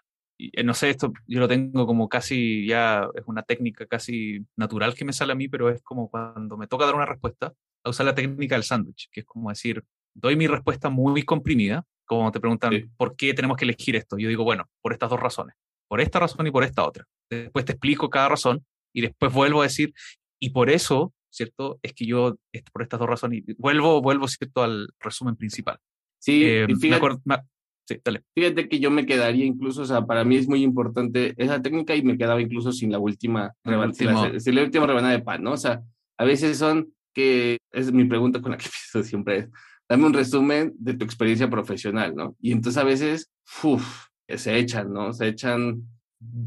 Speaker 2: Eh, no sé, esto yo lo tengo como casi ya, es una técnica casi natural que me sale a mí, pero es como cuando me toca dar una respuesta, a usar la técnica del sándwich, que es como decir, doy mi respuesta muy comprimida, como te preguntan,
Speaker 1: Sí.
Speaker 2: ¿por qué tenemos que elegir esto? Yo digo, bueno, por estas dos razones por esta razón y por esta otra. Después te explico cada razón y después vuelvo a decir, y por eso, ¿cierto? Es que yo, por estas dos razones, y vuelvo, vuelvo, ¿cierto? Al resumen principal.
Speaker 1: Sí,
Speaker 2: Eh,
Speaker 1: y
Speaker 2: me
Speaker 1: fíjate,
Speaker 2: acuerdo- me- sí, dale.
Speaker 1: fíjate que yo me quedaría incluso, o sea, para mí es muy importante esa técnica y me quedaba incluso sin la última,
Speaker 2: El
Speaker 1: reban- sin la, sin la última rebanada de pan, ¿no? O sea, a veces son que, es mi pregunta con la que empiezo siempre es, dame un resumen de tu experiencia profesional, ¿no? Y entonces a veces, uff, se echan, ¿no? Se echan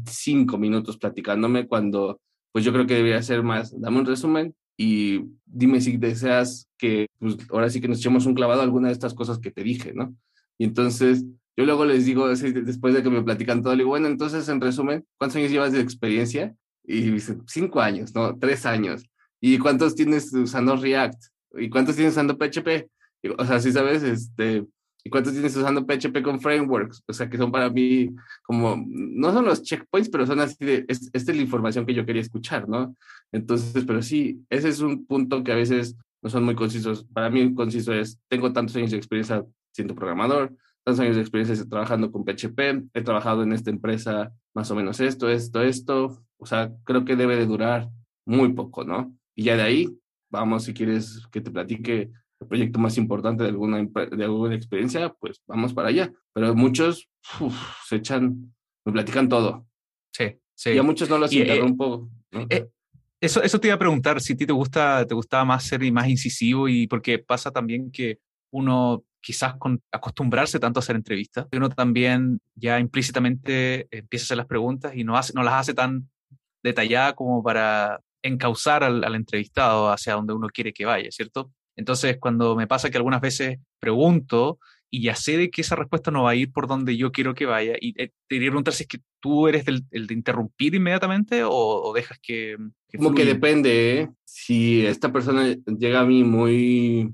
Speaker 1: cinco minutos platicándome cuando, pues yo creo que debería ser más, dame un resumen y dime si deseas que, pues ahora sí que nos echemos un clavado a alguna de estas cosas que te dije, ¿no? Y entonces yo luego les digo, después de que me platican todo, le digo, bueno, entonces en resumen, ¿cuántos años llevas de experiencia? Y dicen, cinco años, ¿no? Tres años. ¿Y cuántos tienes usando React? ¿Y cuántos tienes usando PHP? Digo, o sea, sí sabes, este, ¿y cuántos tienes usando PHP con frameworks? O sea, que son para mí como, no son los checkpoints, pero son así de, es- esta es la información que yo quería escuchar, ¿no? Entonces, pero sí, ese es un punto que a veces no son muy concisos. Para mí, conciso es, tengo tantos años de experiencia siendo programador, tantos años de experiencia trabajando con PHP, he trabajado en esta empresa más o menos esto, esto, esto. O sea, creo que debe de durar muy poco, ¿no? Y ya de ahí, vamos, si quieres que te platique el proyecto más importante de alguna, de alguna experiencia, pues vamos para allá. Pero muchos uf, se echan, me platican todo.
Speaker 2: Sí, sí.
Speaker 1: Y a muchos no los
Speaker 2: Y, eh,
Speaker 1: interrumpo. ¿no?
Speaker 2: eh, Eso, eso te iba a preguntar, si a ti te gusta, te gustaba más ser y más incisivo y porque pasa también que uno quizás con acostumbrarse tanto a hacer entrevistas, uno también ya implícitamente empieza a hacer las preguntas y no, hace, no las hace tan detalladas como para encauzar al, al entrevistado hacia donde uno quiere que vaya, ¿cierto? Entonces, cuando me pasa que algunas veces pregunto y ya sé de que esa respuesta no va a ir por donde yo quiero que vaya, y eh, te quería preguntar si es que tú eres del, el de interrumpir inmediatamente o, o dejas que... que
Speaker 1: Como que depende, ¿eh? Si esta persona llega a mí muy,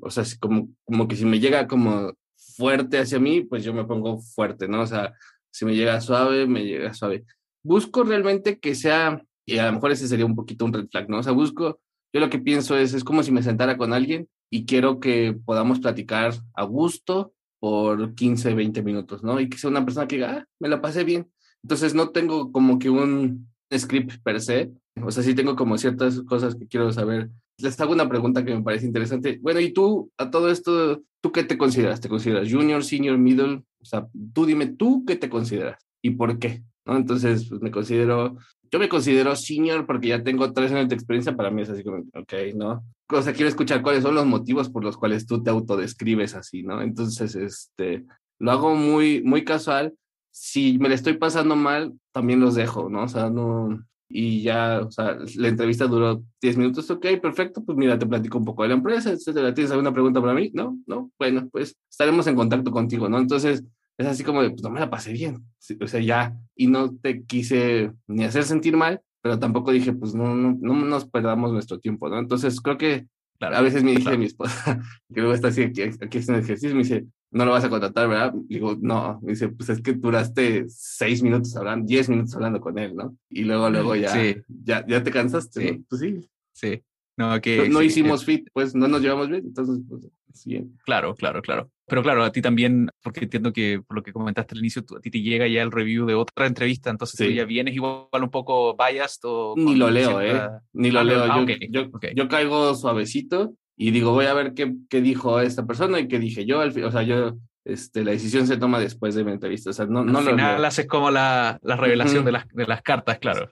Speaker 1: o sea, como, como que si me llega como fuerte hacia mí, pues yo me pongo fuerte, ¿no? O sea, si me llega suave, me llega suave. Busco realmente que sea, y a lo mejor ese sería un poquito un red flag, ¿no? O sea, busco, yo lo que pienso es, es como si me sentara con alguien y quiero que podamos platicar a gusto por 15, 20 minutos, ¿no? Y que sea una persona que diga, ah, me la pasé bien. Entonces no tengo como que un script per se, o sea, sí tengo como ciertas cosas que quiero saber. Les hago una pregunta que me parece interesante. Bueno, y tú, a todo esto, ¿tú qué te consideras? ¿Te consideras junior, senior, middle? O sea, tú dime, ¿tú qué te consideras? ¿Y por qué? ¿No? Entonces, pues me considero, yo me considero senior porque ya tengo tres años de experiencia, para mí es así como, ok, ¿no? O sea, quiero escuchar cuáles son los motivos por los cuales tú te autodescribes así, ¿no? Entonces, este, lo hago muy, muy casual. Si me le estoy pasando mal, también los dejo, ¿no? O sea, no, y ya, o sea, la entrevista duró 10 minutos, ok, perfecto, pues mira, te platico un poco de la empresa, etcétera. ¿Tienes alguna pregunta para mí? No, no, bueno, pues estaremos en contacto contigo, ¿no? Entonces, es así como de, pues no me la pasé bien, o sea, ya, y no te quise ni hacer sentir mal, pero tampoco dije, pues no, no, no nos perdamos nuestro tiempo, ¿no? Entonces, creo que
Speaker 2: Claro,
Speaker 1: a veces me dice
Speaker 2: claro.
Speaker 1: mi esposa, que luego está así, aquí, aquí es un ejercicio, me dice, no lo vas a contratar, ¿verdad? Digo, no, me dice, pues es que duraste seis minutos hablando, diez minutos hablando con él, ¿no? Y luego, luego ya,
Speaker 2: Sí.
Speaker 1: ya, ya te cansaste,
Speaker 2: Sí.
Speaker 1: ¿no? Pues sí,
Speaker 2: Sí. No, que,
Speaker 1: no, no hicimos fit, pues no nos llevamos bien, entonces, pues, sí.
Speaker 2: eh, claro, claro, claro. Pero claro, a ti también, porque entiendo que por lo que comentaste al inicio, tú- a ti te llega ya el review de otra entrevista, entonces tú
Speaker 1: Sí.
Speaker 2: ya vienes igual un poco biased o...
Speaker 1: Ni lo leo,
Speaker 2: cierta-
Speaker 1: ¿eh? Ni lo
Speaker 2: Ah,
Speaker 1: leo.
Speaker 2: ah,
Speaker 1: yo,
Speaker 2: ok,
Speaker 1: yo,
Speaker 2: ok.
Speaker 1: yo caigo suavecito y digo, voy a ver qué, qué dijo esta persona y qué dije yo. Al fin, o sea, yo, este, la decisión se toma después de mi entrevista. O sea, no, no
Speaker 2: Al
Speaker 1: lo
Speaker 2: final
Speaker 1: leo.
Speaker 2: haces como la, la revelación
Speaker 1: Ujú.
Speaker 2: de, las, de las cartas, claro.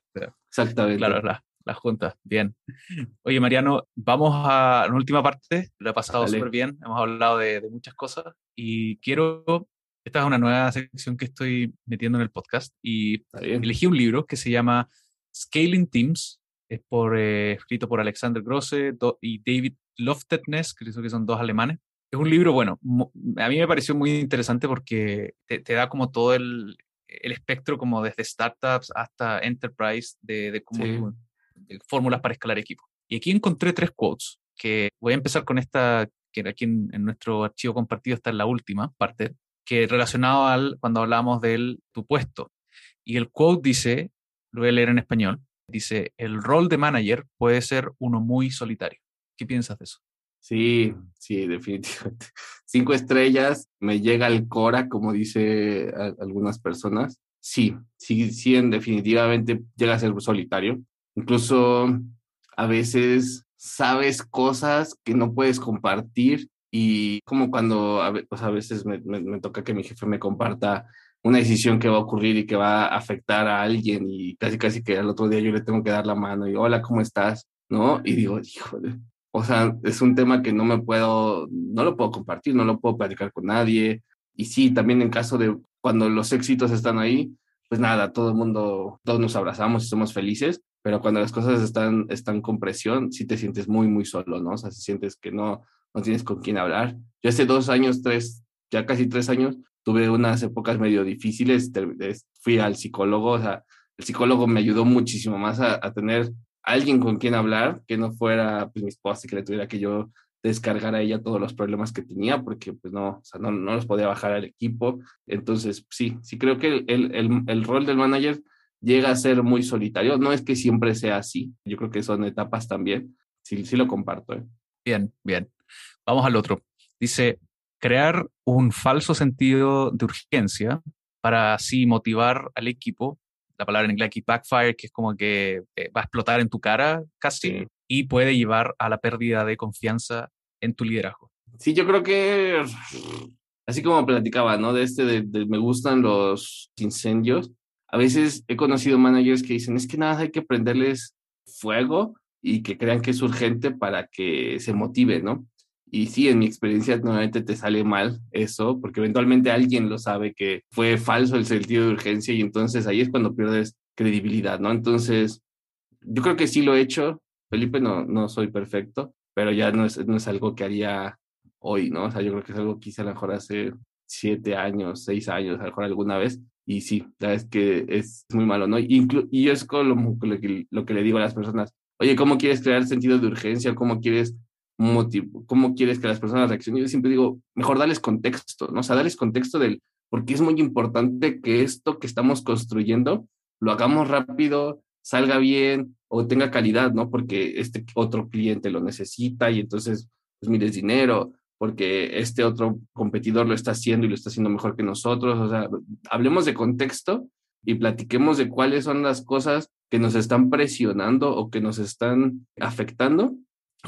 Speaker 1: Exactamente.
Speaker 2: Claro, la- las juntas. Bien. Oye, Mariano, vamos a la última parte. Lo he pasado súper bien. Hemos hablado de, de muchas cosas y quiero. Esta es una nueva sección que estoy metiendo en el podcast y elegí un libro que se llama Scaling Teams. Es por, eh, escrito por Alexander Grosse y David Loftetness, creo que son dos alemanes. Es un libro, bueno, a mí me pareció muy interesante porque te, da como todo el, el, espectro, como desde startups hasta enterprise, de, de, fórmulas para escalar equipos. Y aquí encontré tres quotes, que voy a empezar con esta, que aquí en, en nuestro archivo compartido está en la última parte, que relacionado al cuando hablamos del tu puesto. Y el quote dice, lo voy a leer en español, dice, el rol de manager puede ser uno muy solitario. ¿Qué piensas de eso?
Speaker 1: Sí, sí, definitivamente. Cinco estrellas, me llega el Cora, como dice algunas personas. Sí, sí, sí, definitivamente llega a ser solitario. Incluso a veces sabes cosas que no puedes compartir y como cuando a, pues a veces me, me, toca que mi jefe me comparta una decisión que va a ocurrir y que va a afectar a alguien y casi casi que al otro día yo le tengo que dar la mano y hola, ¿cómo estás? ¿No? Y digo, híjole, o sea, es un tema que no me puedo, no lo puedo compartir, no lo puedo platicar con nadie. Y sí, también en caso de cuando los éxitos están ahí, pues nada, todo el mundo, todos nos abrazamos y somos felices, pero cuando las cosas están, están con presión, sí te sientes muy, muy solo, ¿no? O sea, si sientes que no, no tienes con quién hablar. Yo hace dos años, tres, ya casi tres años, tuve unas épocas medio difíciles, fui al psicólogo, o sea, el psicólogo me ayudó muchísimo más a, a tener alguien con quien hablar, que no fuera pues, mi esposa que le tuviera que yo descargar a ella todos los problemas que tenía, porque pues no, o no, no los podía bajar al equipo. Entonces, sí, sí creo que el, el, el, rol del manager llega a ser muy solitario. No es que siempre sea así, yo creo que son etapas también. Sí, sí lo comparto. ¿eh?
Speaker 2: Bien, bien. Vamos al otro. Dice, crear un falso sentido de urgencia para así motivar al equipo la palabra en inglés aquí backfire, que es como que eh, va a explotar en tu cara casi y puede llevar a la pérdida de confianza en tu liderazgo.
Speaker 1: Sí, yo creo que así como platicaba, ¿no? De este, de, me gustan los incendios. A veces he conocido managers que dicen, es que nada, hay que prenderles fuego y que crean que es urgente para que se motive, ¿no? Y sí, en mi experiencia nuevamente te sale mal eso, porque eventualmente alguien lo sabe que fue falso el sentido de urgencia y entonces ahí es cuando pierdes credibilidad, ¿no? Entonces, yo creo que sí lo he hecho. Felipe, no, no soy perfecto, pero ya no es, no es algo que haría hoy, ¿no? O sea, yo creo que es algo que hice a lo mejor hace siete años, seis años, a lo mejor alguna vez. Y sí, la es que es muy malo, ¿no? y yo es con lo, lo, que, lo que le digo a las personas, oye, ¿cómo quieres crear sentido de urgencia? ¿Cómo quieres motivo, cómo quieres que las personas reaccionen. Yo siempre digo, mejor darles contexto, ¿no? O sea, darles contexto del por qué es muy importante que esto que estamos construyendo lo hagamos rápido, salga bien o tenga calidad, ¿no? Porque este otro cliente lo necesita y entonces, pues mires dinero, porque este otro competidor lo está haciendo y lo está haciendo mejor que nosotros. O sea, hablemos de contexto y platiquemos de cuáles son las cosas que nos están presionando o que nos están afectando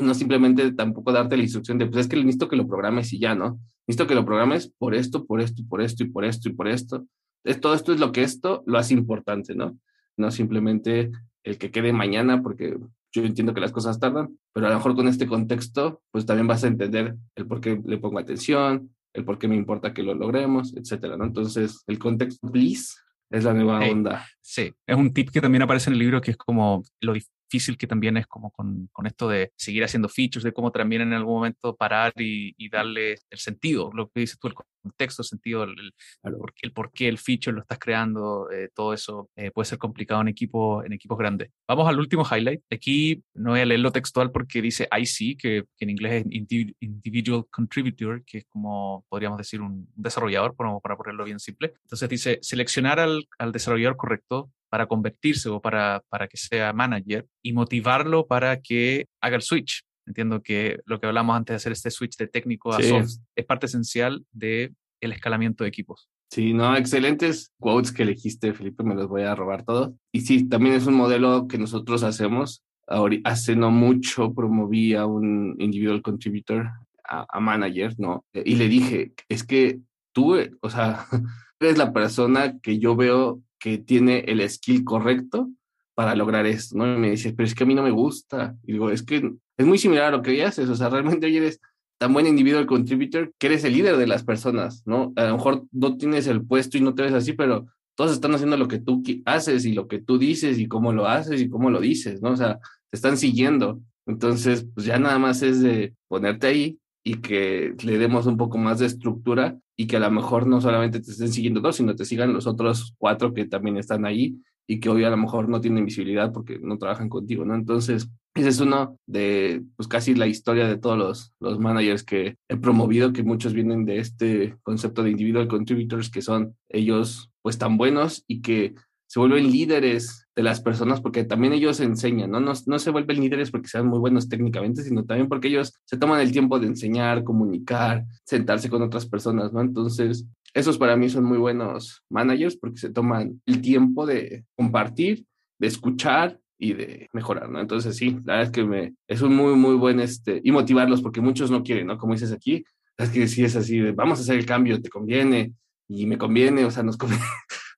Speaker 1: no simplemente tampoco darte la instrucción de, pues es que necesito que lo programes y ya, ¿no? Necesito que lo programes por esto, por esto, por esto y por esto y por esto. Es, todo esto es lo que esto lo hace importante, ¿no? No simplemente el que quede mañana, porque yo entiendo que las cosas tardan, pero a lo mejor con este contexto, pues también vas a entender el por qué le pongo atención, el por qué me importa que lo logremos, etcétera, ¿no? Entonces, el contexto, please, es la nueva onda.
Speaker 2: Sí, es un tip que también aparece en el libro que es como lo, difícil que también es como con, con, esto de seguir haciendo features, de cómo también en algún momento parar y, y darle el sentido, lo que dices tú, el contexto, el sentido, el, el, por, qué, el feature lo estás creando, eh, todo eso eh, puede ser complicado en, equipo, en equipos grandes. Vamos al último highlight. Aquí no voy a leerlo textual porque dice IC, que, que en inglés es Individual Contributor, que es como podríamos decir un desarrollador, para, para ponerlo bien simple. Entonces dice, seleccionar al, al desarrollador correcto para convertirse o para, para que sea manager y motivarlo para que haga el switch. Entiendo que lo que hablamos antes de hacer este switch de técnico a soft es parte esencial del el escalamiento de equipos.
Speaker 1: Sí, no, excelentes quotes que elegiste, Felipe, me los voy a robar todos. Y sí, también es un modelo que nosotros hacemos. hace no mucho promoví a un individual contributor, a, a manager, ¿no? Y le dije, es que tú, o sea, eres la persona que yo veo que tiene el skill correcto para lograr esto, ¿no? Y me dice, pero es que a mí no me gusta. Y digo, es que es muy similar a lo que haces, o sea, realmente hoy eres tan buen individual contributor que eres el líder de las personas, ¿no? A lo mejor no tienes el puesto y no te ves así, pero todos están haciendo lo que tú haces y lo que tú dices y cómo lo haces y cómo lo dices, ¿no? O sea, te están siguiendo. Entonces, pues ya nada más es de ponerte ahí y que le demos un poco más de estructura y que a lo mejor no solamente te estén siguiendo dos, sino te sigan los otros cuatro que también están ahí y que hoy a lo mejor no tienen visibilidad porque no trabajan contigo, ¿no? Entonces, ese es uno de, pues casi la historia de todos los, los managers que he promovido, que muchos vienen de este concepto de individual contributors, que son ellos pues tan buenos y que se vuelven líderes de las personas porque también ellos enseñan, ¿no? ¿no? No se vuelven líderes porque sean muy buenos técnicamente, sino también porque ellos se toman el tiempo de enseñar, comunicar, sentarse con otras personas, ¿no? Entonces, esos para mí son muy buenos managers porque se toman el tiempo de compartir, de escuchar y de mejorar, ¿no? Entonces sí, la verdad es que me, es un muy, muy buen, este, y motivarlos porque muchos no quieren, ¿no? Como dices aquí, es que sí es así, de, vamos a hacer el cambio, te conviene y me conviene, o sea, nos conviene,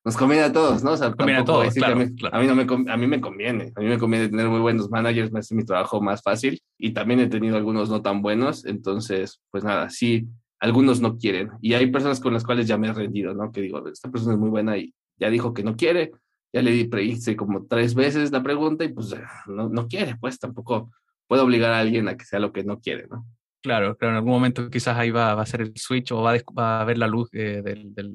Speaker 1: nos conviene a todos, ¿no? O sea,
Speaker 2: conviene a todos, claro,
Speaker 1: a, mí, a, mí, no me, a mí me conviene, a mí me conviene tener muy buenos managers, me hace mi trabajo más fácil y también he tenido algunos no tan buenos, entonces, pues nada, sí, algunos no quieren. Y hay personas con las cuales ya me he rendido, ¿no? Que digo, esta persona es muy buena y ya dijo que no quiere, ya le hice como tres veces la pregunta y pues no, no quiere, pues tampoco puedo obligar a alguien a que sea lo que no quiere, ¿no?
Speaker 2: Claro, claro, en algún momento quizás ahí va, va a ser el switch o va a, va a ver la luz de, de,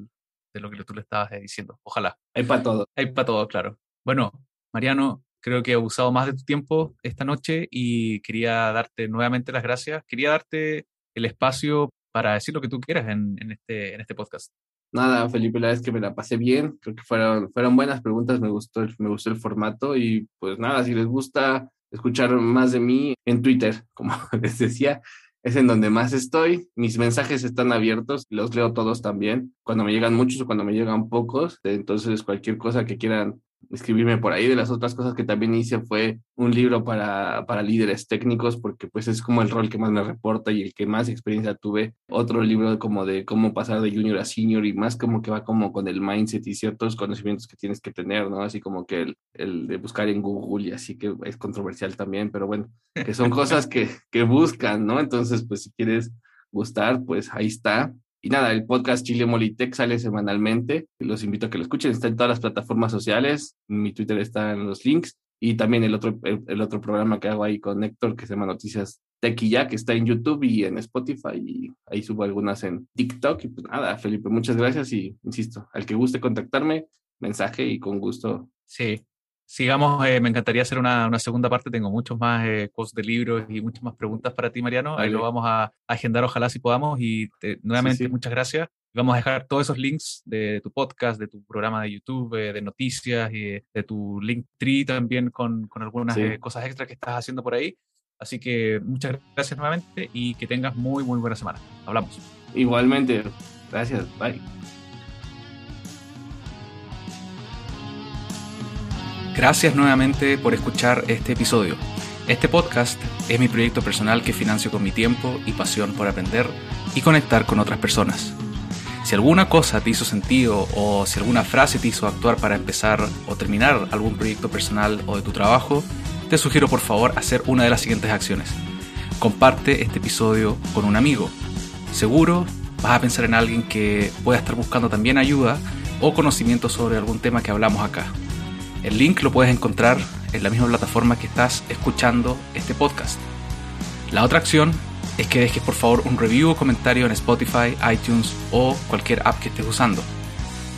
Speaker 2: de, lo que tú le estabas diciendo. Ojalá.
Speaker 1: Hay para todo.
Speaker 2: Hay para todo, claro. Bueno, Mariano, creo que he usado más de tu tiempo esta noche y quería darte nuevamente las gracias. Quería darte el espacio para decir lo que tú quieras en, en, este, en este podcast.
Speaker 1: Nada, Felipe, la vez que me la pasé bien, creo que fueron, fueron buenas preguntas, me gustó, me gustó el formato y pues nada, si les gusta escuchar más de mí en Twitter, como les decía, es en donde más estoy. Mis mensajes están abiertos, los leo todos también, cuando me llegan muchos o cuando me llegan pocos. Entonces, cualquier cosa que quieran escribirme por ahí. De las otras cosas que también hice fue un libro para, para líderes técnicos, porque pues es como el rol que más me reporta y el que más experiencia tuve. Otro libro como de cómo pasar de junior a senior y más como que va como con el mindset y ciertos conocimientos que tienes que tener, ¿no? Así como que el, el de buscar en Google y así que es controversial también, pero bueno, que son cosas que, que buscan, ¿no? Entonces, pues si quieres gustar, pues ahí está. Y nada, el podcast Chile Molitech sale semanalmente. Los invito a que lo escuchen. Está en todas las plataformas sociales. Mi Twitter está en los links. Y también el otro, el, otro programa que hago ahí con Héctor, que se llama Noticias Tech y Ya, que está en YouTube y en Spotify. Y ahí subo algunas en TikTok. Y pues nada, Felipe, muchas gracias. Y insisto, al que guste contactarme, mensaje y con gusto.
Speaker 2: Sí, sigamos, eh, me encantaría hacer una, una, segunda parte, tengo muchos más eh, posts de libros y muchas más preguntas para ti, Mariano, ahí lo vamos a, agendar, ojalá si podamos, y nuevamente muchas gracias. Vamos a dejar todos esos links de tu podcast, de tu programa de YouTube, eh, de noticias y de, tu Linktree también con, con algunas sí. cosas extras que estás haciendo por ahí. Así que muchas gracias nuevamente y que tengas muy, muy buena semana. Hablamos.
Speaker 1: Igualmente. Gracias. Bye.
Speaker 2: Gracias nuevamente por escuchar este episodio. Este podcast es mi proyecto personal que financio con mi tiempo y pasión por aprender y conectar con otras personas. Si alguna cosa te hizo sentido o si alguna frase te hizo actuar para empezar o terminar algún proyecto personal o de tu trabajo, te sugiero por favor hacer una de las siguientes acciones. Comparte este episodio con un amigo. Seguro vas a pensar en alguien que pueda estar buscando también ayuda o conocimiento sobre algún tema que hablamos acá. El link lo puedes encontrar en la misma plataforma que estás escuchando este podcast. La otra acción es que dejes por favor un review o comentario en Spotify, iTunes o cualquier app que estés usando.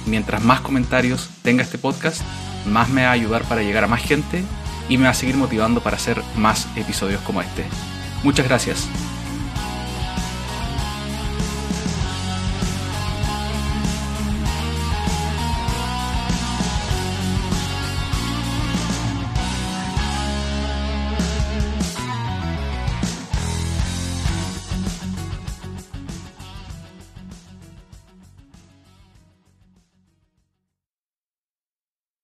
Speaker 2: Mientras más comentarios tenga este podcast, más me va a ayudar para llegar a más gente y me va a seguir motivando para hacer más episodios como este. Muchas gracias.